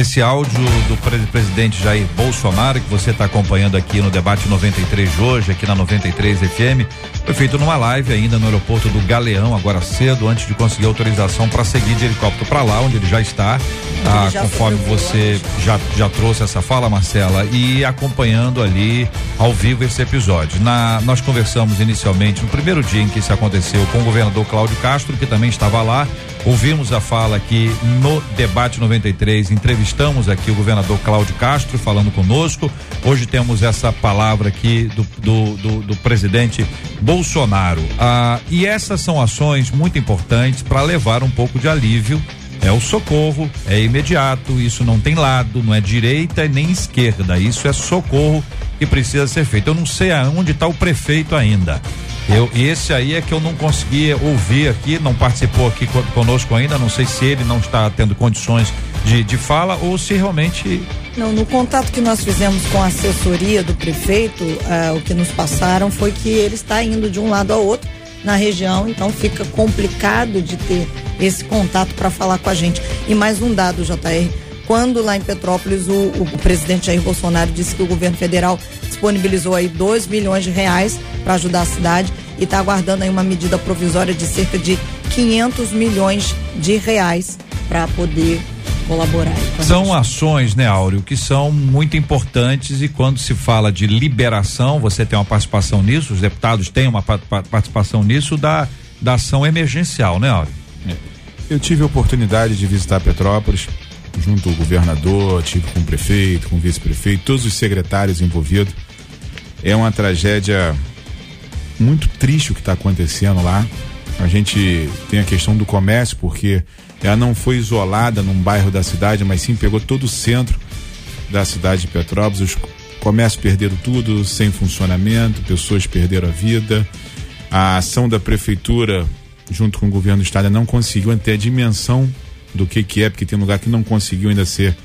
esse áudio do presidente Jair Bolsonaro, que você está acompanhando aqui no debate 93 de hoje, aqui na 93 FM, foi feito numa live ainda no aeroporto do Galeão, agora cedo, antes de conseguir autorização para seguir de helicóptero para lá, onde ele já está. Ah, já conforme você já, já trouxe essa fala, Marcela, e acompanhando ali ao vivo esse episódio. Na, nós conversamos inicialmente no primeiro dia em que isso aconteceu com o governador Cláudio Castro, que também estava lá. Ouvimos a fala aqui no debate 93, entrevistamos aqui o governador Cláudio Castro falando conosco. Hoje temos essa palavra aqui do, do, do, do presidente Bolsonaro. Ah, e essas são ações muito importantes para levar um pouco de alívio é o socorro, é imediato, isso não tem lado, não é direita nem esquerda, isso é socorro que precisa ser feito. Eu não sei aonde está o prefeito ainda. Eu, esse aí é que eu não consegui ouvir aqui, não participou aqui conosco ainda, não sei se ele não está tendo condições de, de fala ou se realmente. Não, no contato que nós fizemos com a assessoria do prefeito, uh, o que nos passaram foi que ele está indo de um lado ao outro na região, então fica complicado de ter esse contato para falar com a gente. E mais um dado, JR. Quando lá em Petrópolis o, o, o presidente Jair Bolsonaro disse que o governo federal disponibilizou aí 2 milhões de reais para ajudar a cidade e está aguardando aí uma medida provisória de cerca de 500 milhões de reais para poder colaborar. São ações, né, Áureo, que são muito importantes e quando se fala de liberação, você tem uma participação nisso, os deputados têm uma participação nisso da, da ação emergencial, né, Áureo? Eu tive a oportunidade de visitar Petrópolis, junto ao governador, tive com o prefeito, com o vice-prefeito, todos os secretários envolvidos. É uma tragédia muito triste o que está acontecendo lá. A gente tem a questão do comércio, porque ela não foi isolada num bairro da cidade, mas sim pegou todo o centro da cidade de Petrópolis. Os comércios perderam tudo, sem funcionamento, pessoas perderam a vida. A ação da prefeitura, junto com o governo do estado, não conseguiu ter a dimensão do que, que é, porque tem lugar que não conseguiu ainda ser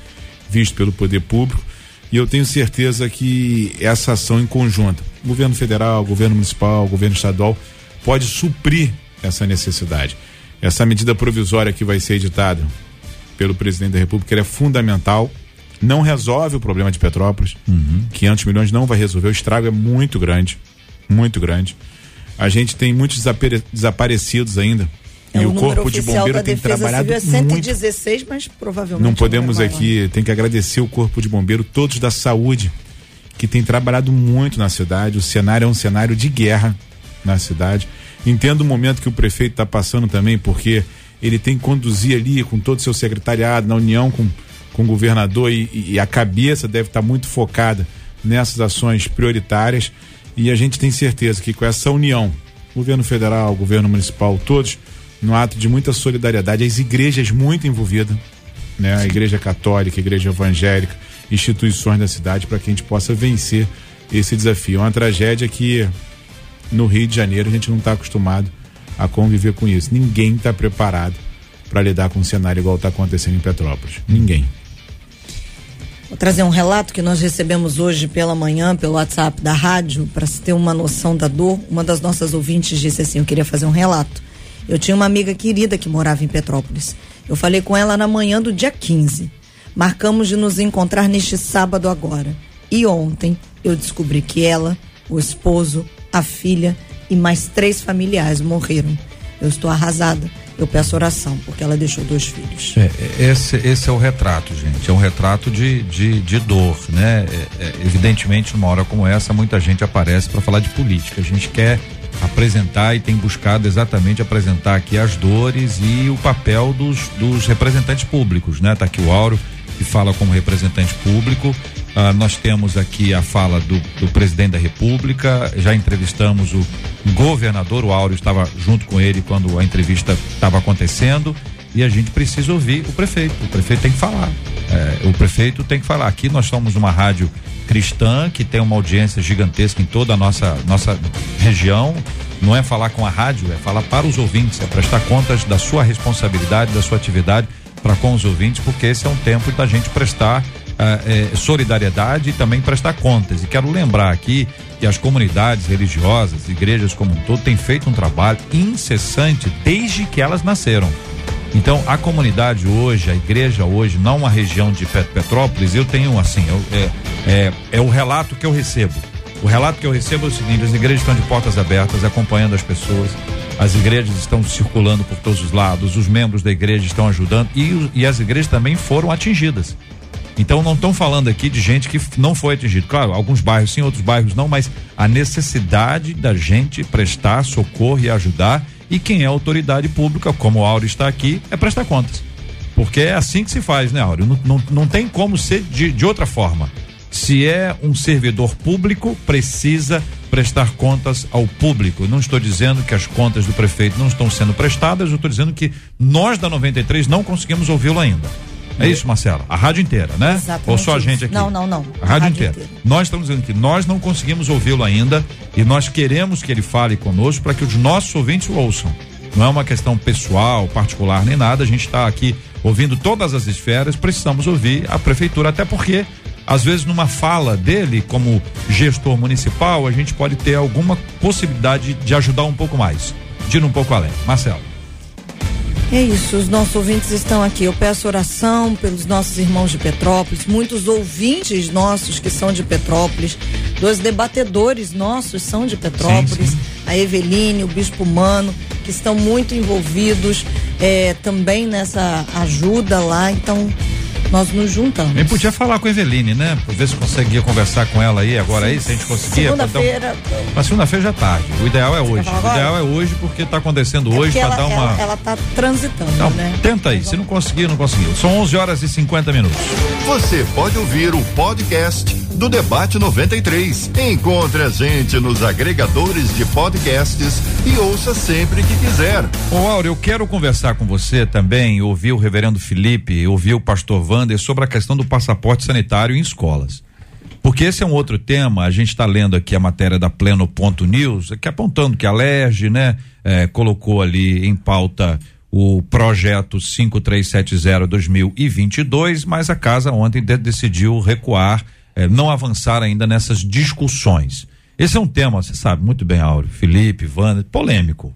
visto pelo poder público. E eu tenho certeza que essa ação em conjunto, governo federal, governo municipal, governo estadual, pode suprir essa necessidade. Essa medida provisória que vai ser editada pelo presidente da República, é fundamental. Não resolve o problema de Petrópolis. Uhum. 500 milhões não vai resolver. O estrago é muito grande. Muito grande. A gente tem muitos desapare- desaparecidos ainda. É, e o, número Corpo de oficial Bombeiro da tem trabalhado Civil é muito 116, mas provavelmente não podemos vai lá. aqui, tem que agradecer o Corpo de Bombeiro, todos da saúde, que tem trabalhado muito na cidade. O cenário é um cenário de guerra na cidade. Entendo o momento que o prefeito está passando também, porque ele tem que conduzir ali com todo o seu secretariado, na união com, com o governador, e, e a cabeça deve estar muito focada nessas ações prioritárias. E a gente tem certeza que com essa união, governo federal, governo municipal, todos, no ato de muita solidariedade, as igrejas muito envolvidas, né? A igreja católica, a igreja evangélica, instituições da cidade, para que a gente possa vencer esse desafio. É uma tragédia que no Rio de Janeiro a gente não está acostumado a conviver com isso. Ninguém está preparado para lidar com um cenário igual está acontecendo em Petrópolis. Ninguém. Vou trazer um relato que nós recebemos hoje pela manhã pelo WhatsApp da rádio para se ter uma noção da dor. Uma das nossas ouvintes disse assim: Eu queria fazer um relato. Eu tinha uma amiga querida que morava em Petrópolis. Eu falei com ela na manhã do dia 15. Marcamos de nos encontrar neste sábado agora. E ontem eu descobri que ela, o esposo, a filha e mais três familiares morreram. Eu estou arrasada. Eu peço oração, porque ela deixou dois filhos. É, é, esse, esse é o retrato, gente. É um retrato de, de, de dor, né? É, é, evidentemente, numa hora como essa, muita gente aparece para falar de política. A gente quer apresentar e tem buscado exatamente apresentar aqui as dores e o papel dos, dos representantes públicos, né? Tá aqui o Áureo, que fala como representante público. Ah, nós temos aqui a fala do, do presidente da República. Já entrevistamos o governador, o Áureo estava junto com ele quando a entrevista estava acontecendo. E a gente precisa ouvir o prefeito. O prefeito tem que falar. É, o prefeito tem que falar. Aqui nós somos uma rádio cristã que tem uma audiência gigantesca em toda a nossa, nossa região. Não é falar com a rádio, é falar para os ouvintes, é prestar contas da sua responsabilidade, da sua atividade para com os ouvintes, porque esse é um tempo da gente prestar ah, eh, solidariedade e também prestar contas. E quero lembrar aqui que as comunidades religiosas, igrejas como um todo, têm feito um trabalho incessante desde que elas nasceram. Então, a comunidade hoje, a igreja hoje, não uma região de Pet- Petrópolis, eu tenho assim, eu- é, é, é o relato que eu recebo. O relato que eu recebo é o seguinte: as igrejas estão de portas abertas, acompanhando as pessoas, as igrejas estão circulando por todos os lados, os membros da igreja estão ajudando e, e as igrejas também foram atingidas. Então não estão falando aqui de gente que não foi atingido. Claro, alguns bairros sim, outros bairros não, mas a necessidade da gente prestar socorro e ajudar. E quem é autoridade pública, como o Áureo está aqui, é prestar contas. Porque é assim que se faz, né, Áureo? Não, não, não tem como ser de, de outra forma. Se é um servidor público, precisa prestar contas ao público. Não estou dizendo que as contas do prefeito não estão sendo prestadas, eu estou dizendo que nós da 93 não conseguimos ouvi-lo ainda. É isso, Marcela? A rádio inteira, né? Exatamente Ou só a gente aqui? Não, não, não. A rádio, inteira. Nós estamos dizendo que nós não conseguimos ouvi-lo ainda e nós queremos que ele fale conosco para que os nossos ouvintes o ouçam. Não é uma questão pessoal, particular, nem nada. A gente está aqui ouvindo todas as esferas, precisamos ouvir a prefeitura, até porque, às vezes, numa fala dele, como gestor municipal, a gente pode ter alguma possibilidade de ajudar um pouco mais, de ir um pouco além. Marcelo. É isso, os nossos ouvintes estão aqui. Eu peço oração pelos nossos irmãos de Petrópolis, muitos ouvintes nossos que são de Petrópolis, dois debatedores nossos são de Petrópolis, Sim, sim. a Eveline, o Bispo Mano, que estão muito envolvidos eh, também nessa ajuda lá, então nós nos juntamos. Nem podia falar com a Eveline, né? Pra ver se conseguia conversar com ela aí agora aí, se a gente conseguia. um- Segunda-feira. Mas segunda-feira já é tarde. O ideal é hoje. falar O ideal é hoje porque está acontecendo É hoje para ela, dar uma. ela, ela tá transitando, Não, né? tenta aí. Se não conseguir, não conseguiu. São 11 horas e 50 minutos. Você pode ouvir o podcast do Debate 93. Encontre a gente nos agregadores de podcasts e ouça sempre que quiser. Ô, Áureo, eu quero conversar com você também, ouvir o reverendo Felipe, ouvir o pastor Wander sobre a questão do passaporte sanitário em escolas. Porque esse é um outro tema, a gente está lendo aqui a matéria da Pleno.news, que apontando que a LERJ, né, eh, colocou ali em pauta o projeto 5370-2022, mas a casa ontem de- decidiu recuar, eh, não avançar ainda nessas discussões. Esse é um tema, você sabe muito bem, Áureo, Felipe, Wander, polêmico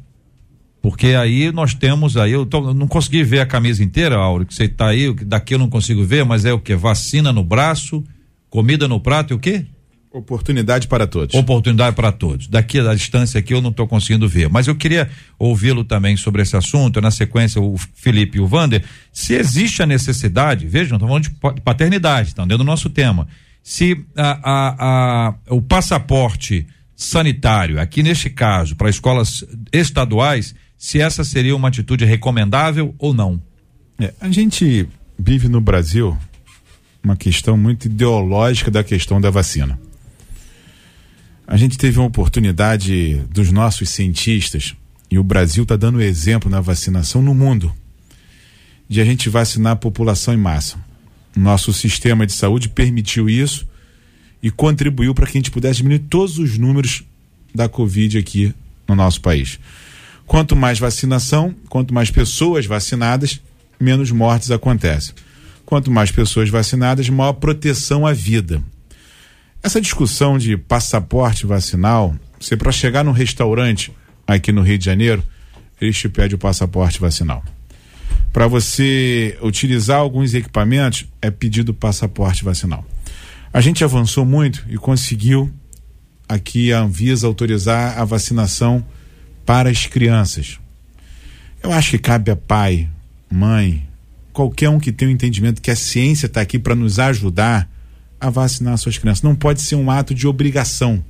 Porque aí nós temos aí, eu, tô, eu não consegui ver a camisa inteira, Auro, que você tá aí, daqui eu não consigo ver, mas é o que? Vacina no braço, comida no prato e o quê? Oportunidade para todos. Oportunidade para todos. Daqui da distância aqui eu não estou conseguindo ver, mas eu queria ouvi-lo também sobre esse assunto, na sequência o Felipe e o Vander, se existe a necessidade, vejam, estamos falando de paternidade, estão dentro do nosso tema. Se a, a, a, o passaporte sanitário, aqui neste caso, para escolas estaduais, se essa seria uma atitude recomendável ou não. É, a gente vive no Brasil uma questão muito ideológica da questão da vacina. A gente teve uma oportunidade dos nossos cientistas, e o Brasil está dando exemplo na vacinação no mundo, de a gente vacinar a população em massa. Nosso sistema de saúde permitiu isso e contribuiu para que a gente pudesse diminuir todos os números da Covid aqui no nosso país. Quanto mais vacinação, quanto mais pessoas vacinadas, menos mortes acontecem. Quanto mais pessoas vacinadas, maior proteção à vida. Essa discussão de passaporte vacinal, você para chegar num restaurante aqui no Rio de Janeiro, eles te pedem o passaporte vacinal. Para você utilizar alguns equipamentos, é pedido passaporte vacinal. A gente avançou muito e conseguiu aqui a Anvisa autorizar a vacinação para as crianças. Eu acho que cabe a pai, mãe, qualquer um que tenha o um entendimento que a ciência está aqui para nos ajudar a vacinar suas crianças. Não pode ser um ato de obrigação,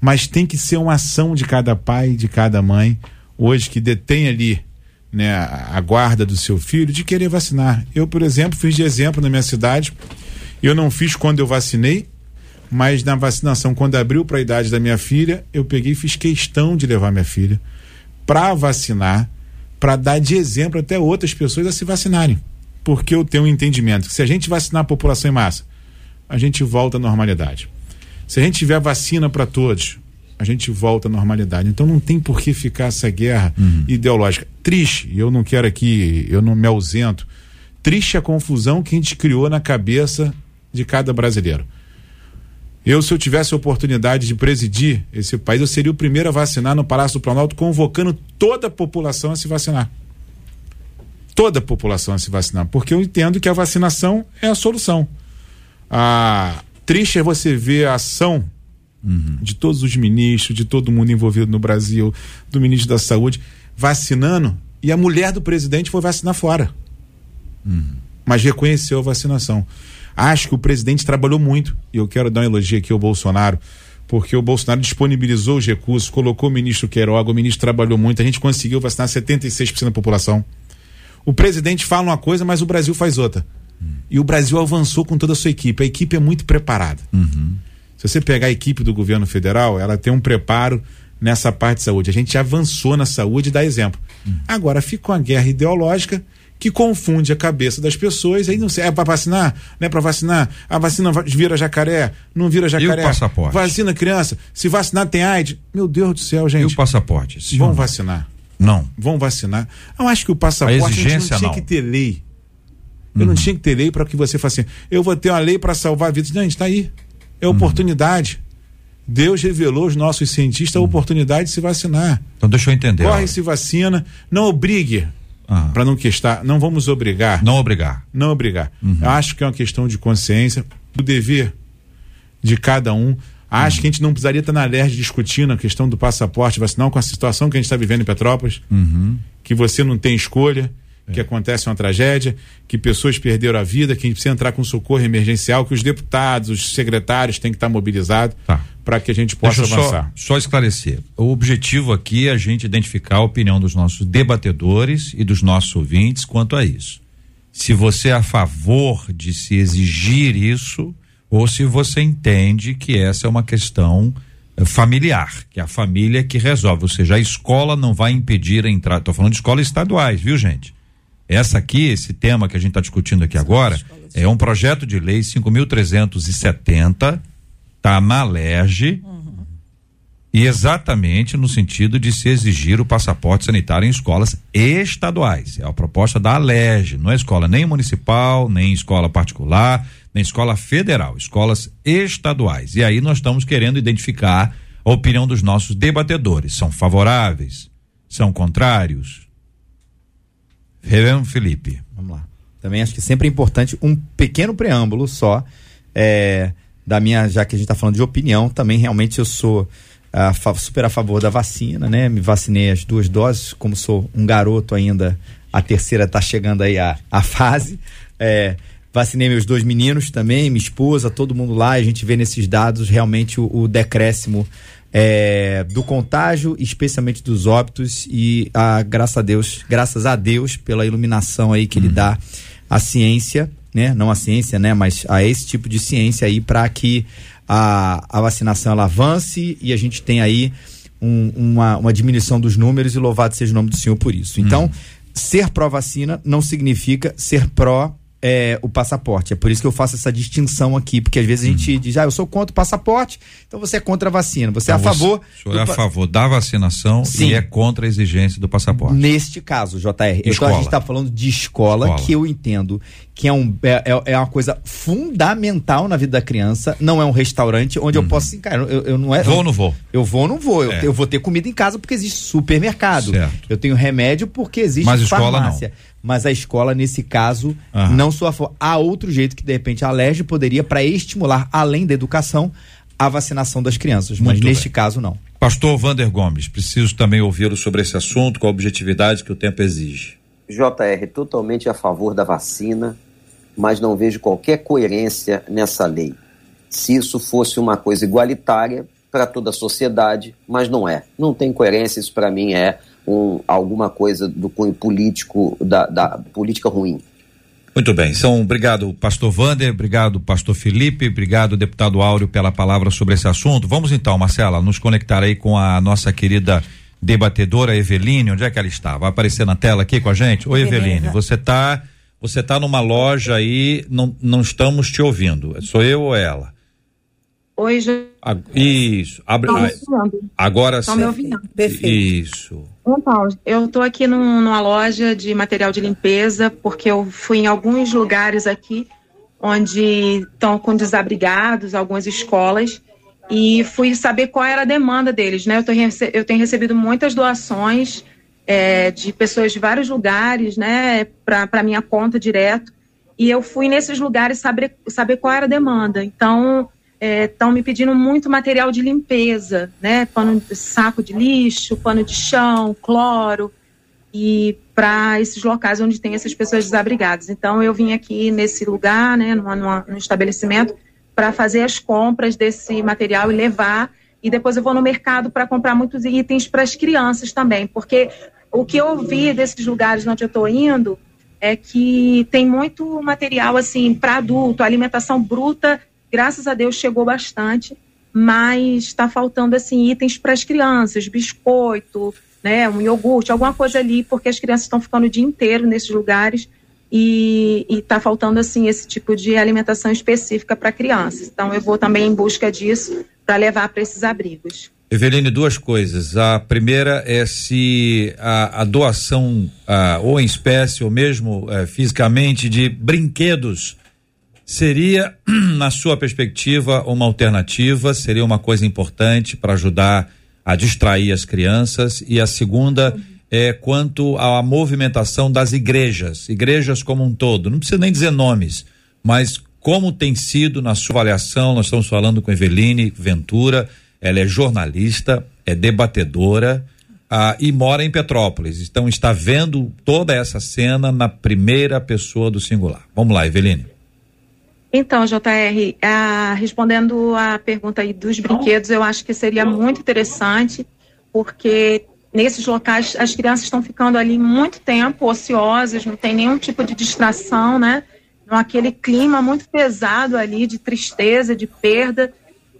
mas tem que ser uma ação de cada pai, de cada mãe, hoje que detém ali né, a guarda do seu filho, de querer vacinar. Eu, por exemplo, fiz de exemplo na minha cidade. Eu não fiz quando eu vacinei, mas na vacinação, quando abriu para a idade da minha filha, eu peguei e fiz questão de levar minha filha para vacinar, para dar de exemplo até outras pessoas a se vacinarem. Porque eu tenho um entendimento que se a gente vacinar a população em massa, a gente volta à normalidade. Se a gente tiver vacina para todos, a gente volta à normalidade. Então não tem por que ficar essa guerra uhum. ideológica. Triste, e eu não quero aqui, eu não me ausento. Triste a confusão que a gente criou na cabeça de cada brasileiro. Eu, se eu tivesse a oportunidade de presidir esse país, eu seria o primeiro a vacinar no Palácio do Planalto, convocando toda a população a se vacinar. Toda a população a se vacinar, porque eu entendo que a vacinação é a solução. A triste é você ver a ação uhum. de todos os ministros, de todo mundo envolvido no Brasil, do ministro da Saúde, vacinando, e a mulher do presidente foi vacinar fora. Uhum. Mas reconheceu a vacinação. Acho que o presidente trabalhou muito, e eu quero dar um elogio aqui ao Bolsonaro, porque o Bolsonaro disponibilizou os recursos, colocou o ministro Queiroga, o ministro trabalhou muito, a gente conseguiu vacinar 76% da população. O presidente fala uma coisa, mas o Brasil faz outra. E o Brasil avançou com toda a sua equipe. A equipe é muito preparada. Uhum. Se você pegar a equipe do governo federal, ela tem um preparo nessa parte de saúde. A gente avançou na saúde e dá exemplo. Agora fica uma guerra ideológica que confunde a cabeça das pessoas. Aí não sei, é para vacinar? Não é para vacinar? A vacina vira jacaré? Não vira jacaré? E o passaporte? Vacina criança? Se vacinar tem AIDS? Meu Deus do céu, gente. E o passaporte? Sim, Vão vacinar? Não. Vão vacinar? Eu acho que o passaporte a, exigência, a gente não tinha não. que ter lei. Eu uhum. não tinha que ter lei para que você faça assim, eu vou ter uma lei para salvar vidas. Não, a gente está aí. É uhum. oportunidade. Deus revelou aos nossos cientistas a uhum. oportunidade de se vacinar. Então deixa eu entender. Corre, se vacina, não obrigue ah. Para não questar, não vamos obrigar. Não obrigar. Não obrigar. Uhum. Acho que é uma questão de consciência, do dever de cada um. Acho uhum. que a gente não precisaria estar na LERJ discutindo a questão do passaporte vacinal com a situação que a gente está vivendo em Petrópolis, uhum. que você não tem escolha, que acontece uma tragédia, que pessoas perderam a vida, que a gente precisa entrar com socorro emergencial, que os deputados, os secretários têm que estar mobilizados tá. para que a gente possa avançar. Só, só esclarecer. O objetivo aqui é a gente identificar a opinião dos nossos debatedores e dos nossos ouvintes quanto a isso. Se você é a favor de se exigir isso, ou se você entende que essa é uma questão eh, familiar, que é a família que resolve, ou seja, a escola não vai impedir a entrada. Estou falando de escolas estaduais, viu, gente? Essa aqui, esse tema que a gente está discutindo aqui agora, é um projeto de lei 5.370, tá na LERJ, uhum. e exatamente no sentido de se exigir o passaporte sanitário em escolas estaduais. É a proposta da LERJ, não é escola nem municipal, nem escola particular, nem escola federal, escolas estaduais. E aí nós estamos querendo identificar a opinião dos nossos debatedores. São favoráveis? são contrários? Reverendo Felipe. Vamos lá. Também acho que sempre é importante um pequeno preâmbulo só é, da minha, já que a gente está falando de opinião, também realmente eu sou a, super a favor da vacina, né? Me vacinei as duas doses, como sou um garoto ainda, a terceira está chegando aí a, a fase. É, vacinei meus dois meninos também, minha esposa, todo mundo lá, a gente vê nesses dados realmente o, o decréscimo é, do contágio, especialmente dos óbitos, e a, graças a Deus, graças a Deus pela iluminação aí que uhum. ele dá à ciência, né? Não a ciência, né? Mas a esse tipo de ciência aí para que a, a vacinação ela avance e a gente tenha aí um, uma, uma diminuição dos números e louvado seja o nome do Senhor por isso. Então, uhum. ser pró-vacina não significa ser pró é, o passaporte. É por isso que eu faço essa distinção aqui, porque às vezes a gente hum. diz, ah, eu sou contra o passaporte, então você é contra a vacina. Você então é a favor. O senhor é a favor da vacinação Sim. e é contra a exigência do passaporte. Neste caso, JR, então a gente está falando de escola, escola, que eu entendo que é, um, é, é, é uma coisa fundamental na vida da criança, não é um restaurante onde uhum. eu posso, assim, cara, eu, eu não é. Vou ou não vou? Eu vou ou não vou. Eu, é. eu, vou ter comida em casa porque existe supermercado. Certo. Eu tenho remédio porque existe Mas farmácia. Escola, não mas a escola, nesse caso, uhum. não só for. Há outro jeito que, de repente, a LERJ poderia, para estimular, além da educação, a vacinação das crianças. Muito mas bem. neste caso, não. Pastor Vander Gomes, preciso também ouvi-lo sobre esse assunto, com a objetividade que o tempo exige. JR, totalmente a favor da vacina, mas não vejo qualquer coerência nessa lei. Se isso fosse uma coisa igualitária para toda a sociedade, mas não é. Não tem coerência, isso para mim é um, alguma coisa do cunho político, da, da política ruim. Muito bem, então obrigado pastor Vander, obrigado pastor Felipe, obrigado deputado Áureo pela palavra sobre esse assunto. Vamos então, Marcela, nos conectar aí com a nossa querida debatedora Eveline, onde é que ela está? Vai aparecer na tela aqui com a gente? Oi Eveline, você está você tá numa loja aí, não, não estamos te ouvindo, sou eu ou ela? Oi, já... Isso. Abre... Agora sim. me ouvindo? Perfeito. Isso. Então, eu estou aqui num, numa loja de material de limpeza, porque eu fui em alguns lugares aqui onde estão com desabrigados, algumas escolas, e fui saber qual era a demanda deles, né? Eu, tô, eu tenho recebido muitas doações é, de pessoas de vários lugares, né, para minha conta direto, e eu fui nesses lugares saber, saber qual era a demanda. Então, estão é, me pedindo muito material de limpeza, né? Pano, saco de lixo, pano de chão, cloro, e para esses locais onde tem essas pessoas desabrigadas. Então eu vim aqui nesse lugar, né, numa, numa, num estabelecimento, para fazer as compras desse material e levar. E depois eu vou no mercado para comprar muitos itens para as crianças também, porque o que eu vi desses lugares onde eu estou indo é que tem muito material assim para adulto, alimentação bruta graças a Deus chegou bastante, mas está faltando assim itens para as crianças, biscoito, né, um iogurte, alguma coisa ali, porque as crianças estão ficando o dia inteiro nesses lugares e está faltando assim esse tipo de alimentação específica para crianças. Então eu vou também em busca disso para levar para esses abrigos. Eveline, duas coisas. A primeira é se a, a doação, a, ou em espécie, ou mesmo é, fisicamente, de brinquedos seria, na sua perspectiva, uma alternativa? Seria uma coisa importante para ajudar a distrair as crianças? E a segunda é quanto à movimentação das igrejas, igrejas como um todo. Não precisa nem dizer nomes, mas como tem sido na sua avaliação? Nós estamos falando com Eveline Ventura, ela é jornalista, é debatedora. Ah, e mora em Petrópolis. Então está vendo toda essa cena na primeira pessoa do singular. Vamos lá, Eveline. Então, JR, a, respondendo a pergunta aí dos brinquedos, eu acho que seria muito interessante, porque nesses locais as crianças estão ficando ali muito tempo ociosas, não tem nenhum tipo de distração, né? Aquele clima muito pesado ali de tristeza, de perda,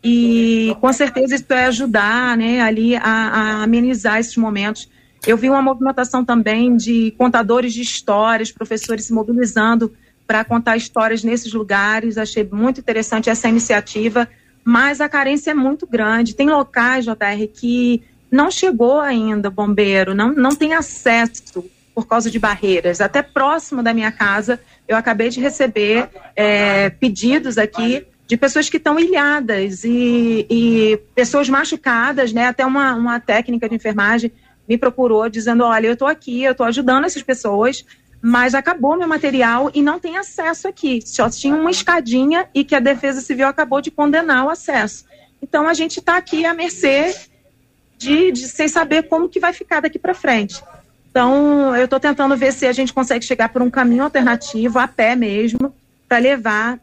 e com certeza isso vai ajudar, né, ali a, a amenizar esses momentos. Eu vi uma movimentação também de contadores de histórias, professores se mobilizando para contar histórias nesses lugares. Achei muito interessante essa iniciativa, mas a carência é muito grande. Tem locais, JR, que não chegou ainda bombeiro, não, não tem acesso por causa de barreiras. Até próximo da minha casa, eu acabei de receber é, pedidos aqui de pessoas que estão ilhadas e, e, pessoas machucadas, né? Até uma, uma técnica de enfermagem me procurou dizendo: olha, eu estou aqui, eu estou ajudando essas pessoas, mas acabou meu material e não tem acesso aqui. Só tinha uma escadinha e que a Defesa Civil acabou de condenar o acesso. Então a gente está aqui à mercê de, de sem saber como que vai ficar daqui para frente. Então eu estou tentando ver se a gente consegue chegar por um caminho alternativo, a pé mesmo, para levar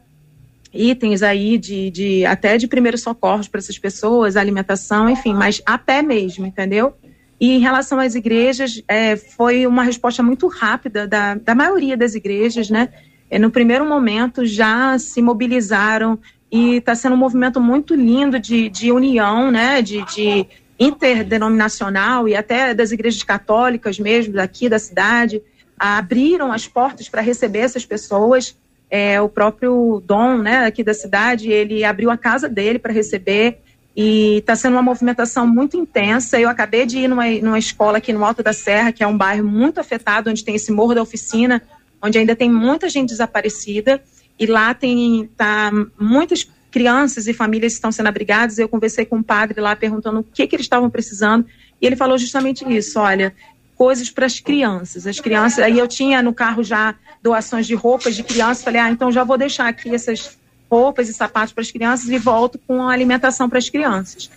itens aí de, de até de primeiros socorros para essas pessoas, alimentação, enfim, mas a pé mesmo, entendeu? E em relação às igrejas, é, foi uma resposta muito rápida da, da maioria das igrejas, né? É, no primeiro momento já se mobilizaram e está sendo um movimento muito lindo de, de união, né? De, de interdenominacional e até das igrejas católicas mesmo daqui da cidade abriram as portas para receber essas pessoas é, o próprio Dom, né, aqui da cidade, ele abriu a casa dele para receber e está sendo uma movimentação muito intensa. Eu acabei de ir numa, numa escola aqui no Alto da Serra, que é um bairro muito afetado, onde tem esse morro da oficina, onde ainda tem muita gente desaparecida e lá tem tá, muitas crianças e famílias estão sendo abrigadas. Eu conversei com um padre lá perguntando o que, que eles estavam precisando e ele falou justamente isso. Olha, coisas para as crianças. As crianças, aí eu tinha no carro já doações de roupas de crianças, falei, ah, então já vou deixar aqui essas roupas e sapatos para as crianças e volto com a alimentação para as crianças.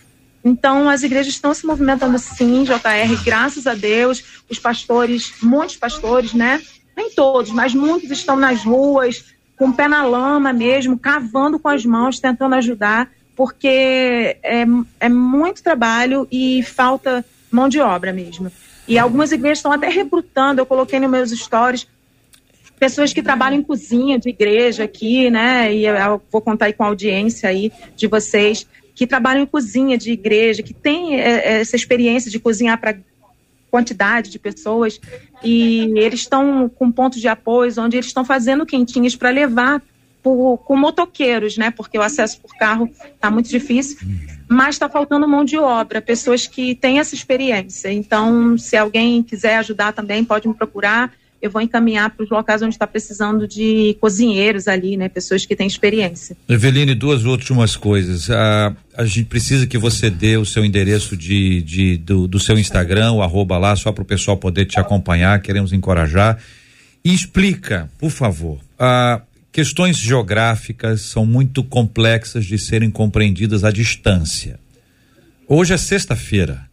Então, as igrejas estão se movimentando sim, JR, graças a Deus. Os pastores, muitos pastores, né? Nem todos, mas muitos estão nas ruas, com o pé na lama mesmo, cavando com as mãos, tentando ajudar, porque é, é muito trabalho e falta mão de obra mesmo. E algumas igrejas estão até recrutando, eu coloquei nos meus stories, pessoas que trabalham em cozinha de igreja aqui, né? E eu vou contar aí com a audiência aí de vocês, que trabalham em cozinha de igreja, que tem é, é essa experiência de cozinhar para quantidade de pessoas e eles estão com pontos de apoio onde eles estão fazendo quentinhas para levar por, com motoqueiros, né? Porque o acesso por carro está muito difícil mas está faltando mão de obra, pessoas que têm essa experiência. Então, se alguém quiser ajudar também, pode me procurar. Eu vou encaminhar para os locais onde está precisando de cozinheiros ali, né? Pessoas que têm experiência. Eveline, duas últimas coisas. A, a gente precisa que você dê o seu endereço de, de do, do seu Instagram, o arroba lá, só para o pessoal poder te acompanhar. Queremos encorajar. E explica, por favor, a, Questões geográficas são muito complexas de serem compreendidas à distância. Hoje é sexta-feira.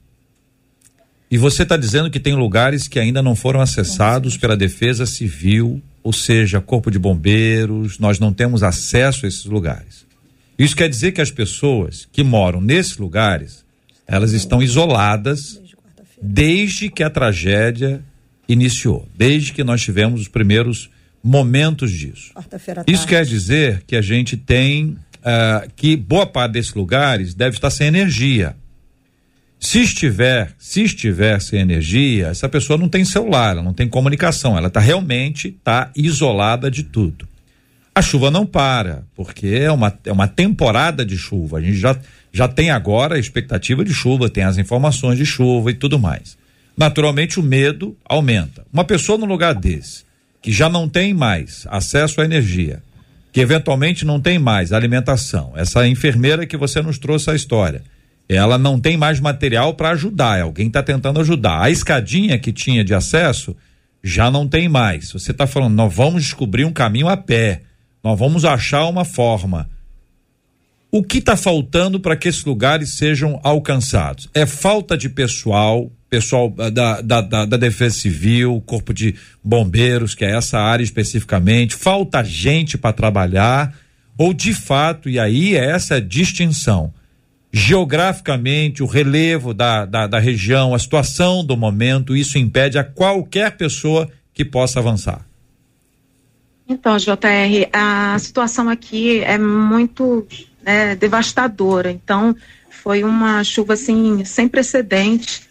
E você está dizendo que tem lugares que ainda não foram acessados pela Defesa Civil, ou seja, Corpo de Bombeiros, nós não temos acesso a esses lugares. Isso quer dizer que as pessoas que moram nesses lugares, elas estão isoladas desde que a tragédia iniciou, desde que nós tivemos os primeiros momentos disso. Isso quer dizer que a gente tem uh, que boa parte desses lugares deve estar sem energia. Se estiver, se estiver sem energia, essa pessoa não tem celular, ela não tem comunicação, ela está realmente tá isolada de tudo. A chuva não para, porque é uma, é uma temporada de chuva. A gente já, já tem agora a expectativa de chuva, tem as informações de chuva e tudo mais. Naturalmente o medo aumenta. Uma pessoa no lugar desse, que já não tem mais acesso à energia, que eventualmente não tem mais alimentação, essa enfermeira que você nos trouxe a história, ela não tem mais material para ajudar, alguém está tentando ajudar. A escadinha que tinha de acesso já não tem mais. Você está falando, nós vamos descobrir um caminho a pé, nós vamos achar uma forma. O que está faltando para que esses lugares sejam alcançados? É falta de pessoal, pessoal ah, da, da, da, da, Defesa Civil, Corpo de Bombeiros, que é essa área especificamente, falta gente para trabalhar, ou de fato, e aí é essa distinção, geograficamente, o relevo da, da, da região, a situação do momento, isso impede a qualquer pessoa que possa avançar. Então, JR, a situação aqui é muito é, devastadora. Então, foi uma chuva assim sem precedentes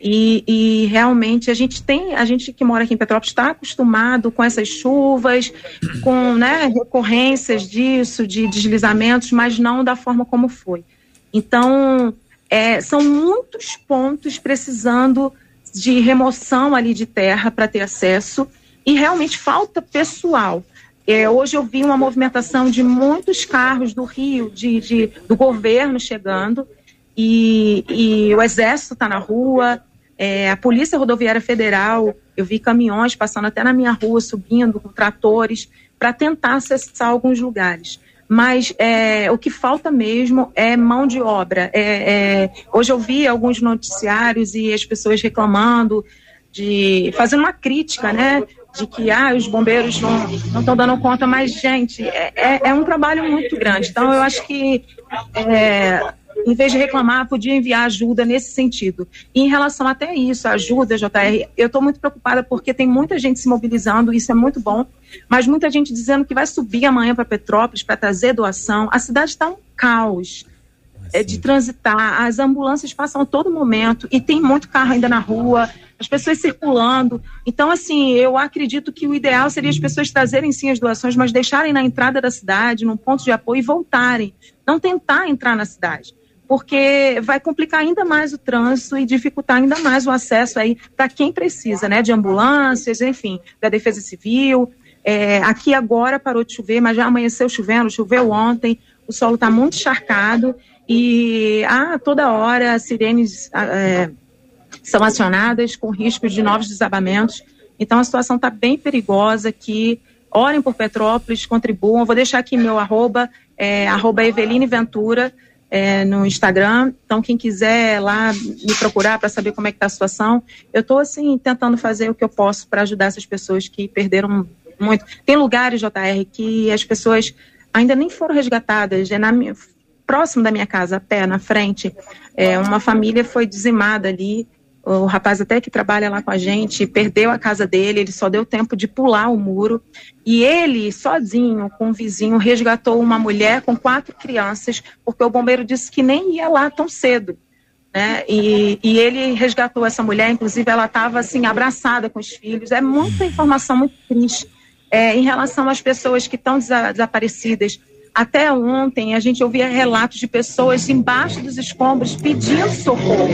e, e, realmente a gente tem, a gente que mora aqui em Petrópolis está acostumado com essas chuvas, com né, recorrências disso, de deslizamentos, mas não da forma como foi. Então, é, são muitos pontos precisando de remoção ali de terra para ter acesso e realmente falta pessoal. É, hoje eu vi uma movimentação de muitos carros do Rio, de, de do governo chegando, e, e o exército está na rua, É, a Polícia Rodoviária Federal, eu vi caminhões passando até na minha rua, subindo com tratores, para tentar acessar alguns lugares. Mas é, o que falta mesmo é mão de obra. É, é, hoje eu vi alguns noticiários e as pessoas reclamando, de fazendo uma crítica, né? De que ah, os bombeiros não estão dando conta, mas, gente, é, é, é um trabalho muito grande. Então, eu acho que é, em vez de reclamar, podia enviar ajuda nesse sentido. E em relação até isso, ajuda, JR, eu estou muito preocupada porque tem muita gente se mobilizando, isso é muito bom, mas muita gente dizendo que vai subir amanhã para Petrópolis para trazer doação. A cidade está um caos é, de transitar, as ambulâncias passam a todo momento e tem muito carro ainda na rua, as pessoas circulando. Então, assim, eu acredito que o ideal seria as pessoas trazerem sim as doações, mas deixarem na entrada da cidade, num ponto de apoio e voltarem. Não tentar entrar na cidade porque vai complicar ainda mais o trânsito e dificultar ainda mais o acesso aí para quem precisa, né, de ambulâncias, enfim, da Defesa Civil. É, aqui agora parou de chover, mas já amanheceu chovendo, choveu ontem, o solo está muito encharcado e ah, toda hora sirenes é, são acionadas com risco de novos desabamentos. Então a situação está bem perigosa aqui. Orem por Petrópolis, contribuam. Vou deixar aqui meu arroba, é, arroba Eveline Ventura é, no Instagram. Então, quem quiser lá me procurar para saber como é que está a situação, eu estou assim tentando fazer o que eu posso para ajudar essas pessoas que perderam muito. Tem lugares, JR, que as pessoas ainda nem foram resgatadas. É na minha, próximo da minha casa, a pé, na frente, é, uma família foi dizimada ali o rapaz até que trabalha lá com a gente perdeu a casa dele, ele só deu tempo de pular o muro e ele sozinho com um vizinho resgatou uma mulher com quatro crianças porque o bombeiro disse que nem ia lá tão cedo. Né? E, e ele resgatou essa mulher, inclusive ela estava assim abraçada com os filhos. É muita informação muito triste é, em relação às pessoas que estão desaparecidas. Até ontem a gente ouvia relatos de pessoas embaixo dos escombros pedindo socorro,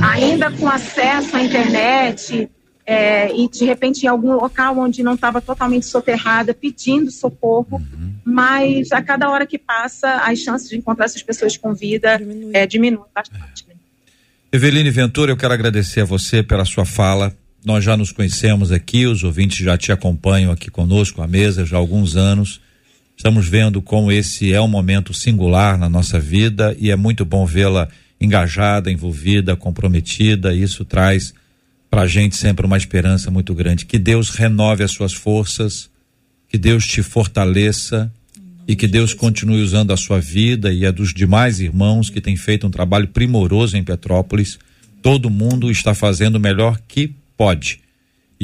ainda com acesso à internet, é, e de repente em algum local onde não estava totalmente soterrada, pedindo socorro, mas a cada hora que passa, as chances de encontrar essas pessoas com vida diminui, é, diminui bastante. Né? Eveline Ventura, eu quero agradecer a você pela sua fala. Nós já nos conhecemos aqui, os ouvintes já te acompanham aqui conosco à mesa já há alguns anos. Estamos vendo como esse é um momento singular na nossa vida e é muito bom vê-la engajada, envolvida, comprometida. Isso traz para a gente sempre uma esperança muito grande. Que Deus renove as suas forças, que Deus te fortaleça e que Deus continue usando a sua vida e a dos demais irmãos que têm feito um trabalho primoroso em Petrópolis. Todo mundo está fazendo o melhor que pode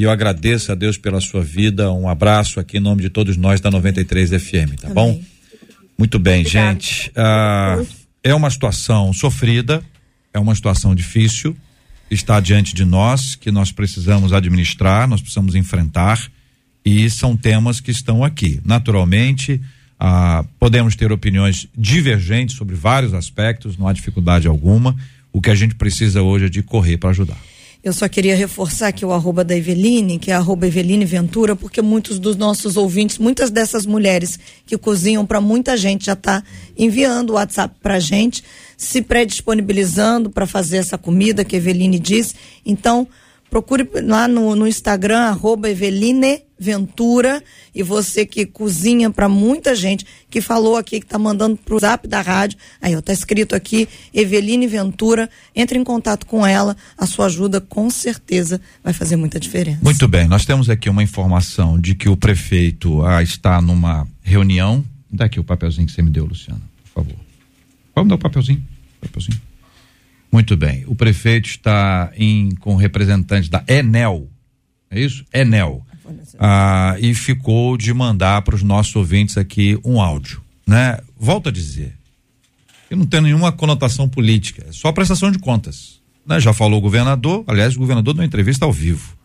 e eu agradeço a Deus pela sua vida. Um abraço aqui em nome de todos nós da 93 FM, tá Amém. bom? Muito bem, Obrigada. gente. Ah, é uma situação sofrida, é uma situação difícil, está diante de nós, que nós precisamos administrar, nós precisamos enfrentar, e são temas que estão aqui. Naturalmente, ah, podemos ter opiniões divergentes sobre vários aspectos, não há dificuldade alguma. O que a gente precisa hoje é de correr para ajudar. Eu só queria reforçar aqui o arroba da Eveline, que é arroba Eveline Ventura, porque muitos dos nossos ouvintes, muitas dessas mulheres que cozinham para muita gente já está enviando o WhatsApp para gente, se pré-disponibilizando para fazer essa comida que a Eveline disse. Então, procure lá no, no Instagram, arroba Eveline Ventura, e você que cozinha para muita gente, que falou aqui, que está mandando pro zap da rádio, aí ó, tá escrito aqui, Eveline Ventura, entre em contato com ela, a sua ajuda com certeza vai fazer muita diferença. Muito bem, nós temos aqui uma informação de que o prefeito ah, está numa reunião, dá aqui o papelzinho que você me deu, Luciano, por favor. Vamos dar o papelzinho, papelzinho. Muito bem. O prefeito está em, com representantes da Enel. É isso? Enel. Ah, e ficou de mandar para os nossos ouvintes aqui um áudio. Né? Volto a dizer. Que não tem nenhuma conotação política, é só prestação de contas. Né? Já falou o governador, aliás, o governador deu uma entrevista ao vivo.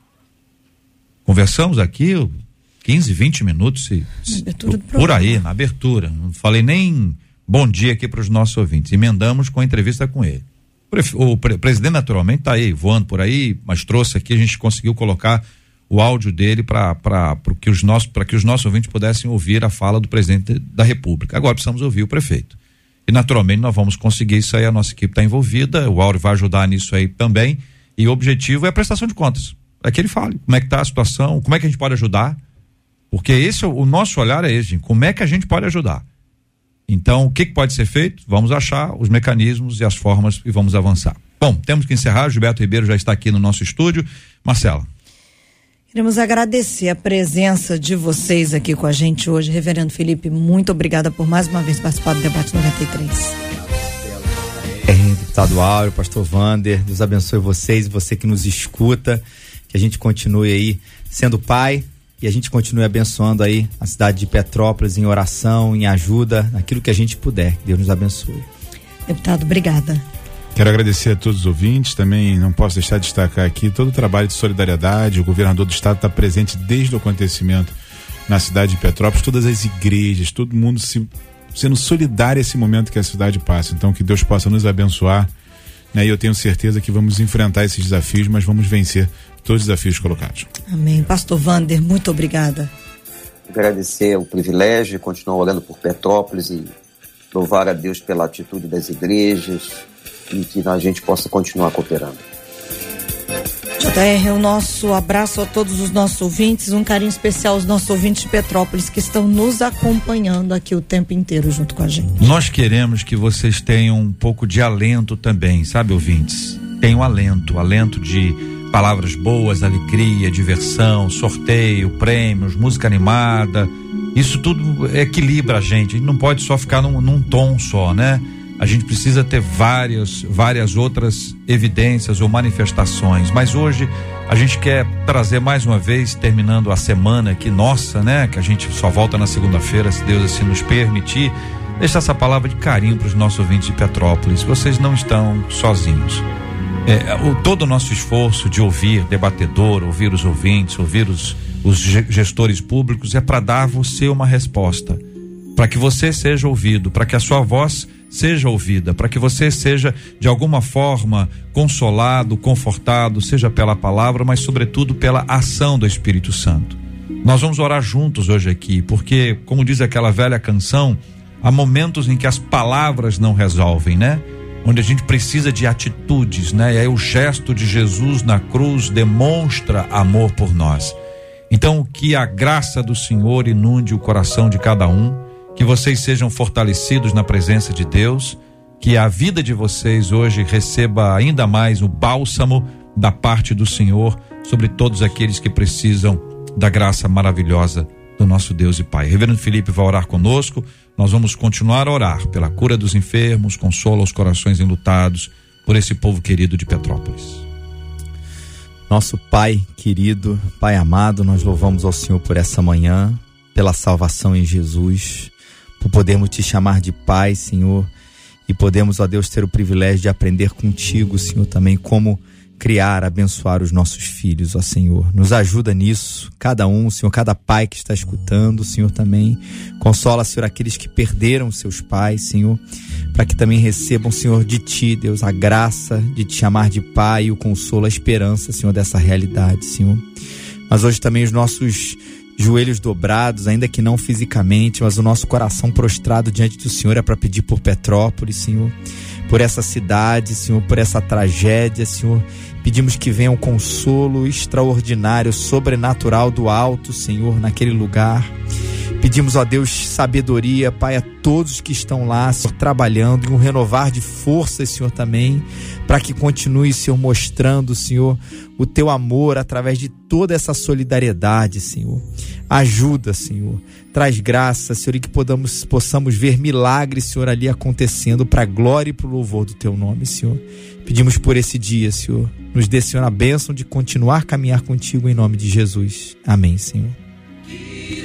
Conversamos aqui 15, 20 minutos, se, se, por aí, na abertura. Não falei nem bom dia aqui para os nossos ouvintes. Emendamos com a entrevista com ele. O presidente naturalmente está aí voando por aí, mas trouxe aqui, a gente conseguiu colocar o áudio dele para que os nossos que os nossos ouvintes pudessem ouvir a fala do presidente da República. Agora precisamos ouvir o prefeito. E naturalmente nós vamos conseguir isso aí, a nossa equipe está envolvida, o Áureo vai ajudar nisso aí também. E o objetivo é a prestação de contas. É que ele fale como é que está a situação, como é que a gente pode ajudar. Porque esse é o nosso olhar é esse, como é que a gente pode ajudar. Então, o que, que pode ser feito? Vamos achar os mecanismos e as formas e vamos avançar. Bom, temos que encerrar. Gilberto Ribeiro já está aqui no nosso estúdio. Marcela. Queremos agradecer a presença de vocês aqui com a gente hoje. Reverendo Felipe, muito obrigada por mais uma vez participar do Debate 93. É, deputado Áureo, pastor Vander, Deus abençoe vocês e você que nos escuta, que a gente continue aí sendo pai e a gente continue abençoando aí a cidade de Petrópolis em oração, em ajuda, naquilo que a gente puder. Deus nos abençoe. Deputado, obrigada. Quero agradecer a todos os ouvintes, também não posso deixar de destacar aqui todo o trabalho de solidariedade. O governador do estado está presente desde o acontecimento na cidade de Petrópolis, todas as igrejas, todo mundo se sendo solidário a esse momento que a cidade passa. Então, que Deus possa nos abençoar. Né? E eu tenho certeza que vamos enfrentar esses desafios, mas vamos vencer todos os desafios colocados. Amém. Pastor Vander, muito obrigada. Agradecer o privilégio, continuar orando por Petrópolis e louvar a Deus pela atitude das igrejas e que a gente possa continuar cooperando. JR, o nosso abraço a todos os nossos ouvintes, um carinho especial aos nossos ouvintes de Petrópolis que estão nos acompanhando aqui o tempo inteiro junto com a gente. Nós queremos que vocês tenham um pouco de alento também, sabe, ouvintes? Tenham alento, alento de palavras boas, alegria, diversão, sorteio, prêmios, música animada. Isso tudo equilibra a gente. A gente não pode só ficar num, num tom só, né? a gente precisa ter várias, várias outras evidências ou manifestações. Mas hoje a gente quer trazer mais uma vez, terminando a semana aqui nossa, né? Que a gente só volta na segunda-feira, se Deus assim nos permitir, deixar essa palavra de carinho para os nossos ouvintes de Petrópolis. Vocês não estão sozinhos. É, o, todo o nosso esforço de ouvir debatedor, ouvir os ouvintes, ouvir os, os gestores públicos é para dar você uma resposta, para que você seja ouvido, para que a sua voz seja ouvida, para que você seja de alguma forma consolado, confortado, seja pela palavra, mas sobretudo pela ação do Espírito Santo. Nós vamos orar juntos hoje aqui, porque, como diz aquela velha canção, há momentos em que as palavras não resolvem, né? Onde a gente precisa de atitudes, né? E aí o gesto de Jesus na cruz demonstra amor por nós. Então, que a graça do Senhor inunde o coração de cada um que vocês sejam fortalecidos na presença de Deus, que a vida de vocês hoje receba ainda mais o bálsamo da parte do Senhor sobre todos aqueles que precisam da graça maravilhosa do nosso Deus e Pai. Reverendo Felipe vai orar conosco. Nós vamos continuar a orar pela cura dos enfermos, consola os corações enlutados por esse povo querido de Petrópolis. Nosso Pai querido, Pai amado, nós louvamos ao Senhor por essa manhã, pela salvação em Jesus por podermos te chamar de Pai, Senhor, e podemos, ó Deus, ter o privilégio de aprender contigo, Senhor, também como criar, abençoar os nossos filhos, ó Senhor. Nos ajuda nisso, cada um, Senhor, cada pai que está escutando, Senhor, também. Consola, Senhor, aqueles que perderam seus pais, Senhor, para que também recebam, Senhor, de Ti, Deus, a graça de te chamar de Pai, o consolo, a esperança, Senhor, dessa realidade, Senhor. Mas hoje também os nossos joelhos dobrados, ainda que não fisicamente, mas o nosso coração prostrado diante do Senhor é para pedir por Petrópolis, Senhor, por essa cidade, Senhor, por essa tragédia, Senhor. Pedimos que venha um consolo extraordinário, sobrenatural do alto, Senhor, naquele lugar. Pedimos, ó Deus, sabedoria, Pai, a todos que estão lá, Senhor, trabalhando, e um renovar de forças, Senhor, também, para que continue, Senhor, mostrando, Senhor, o teu amor através de toda essa solidariedade, Senhor. Ajuda, Senhor. Traz graça, Senhor, e que podamos, possamos ver milagres, Senhor, ali acontecendo para a glória e para o louvor do teu nome, Senhor. Pedimos por esse dia, Senhor. Nos dê, Senhor, a bênção de continuar a caminhar contigo em nome de Jesus. Amém, Senhor.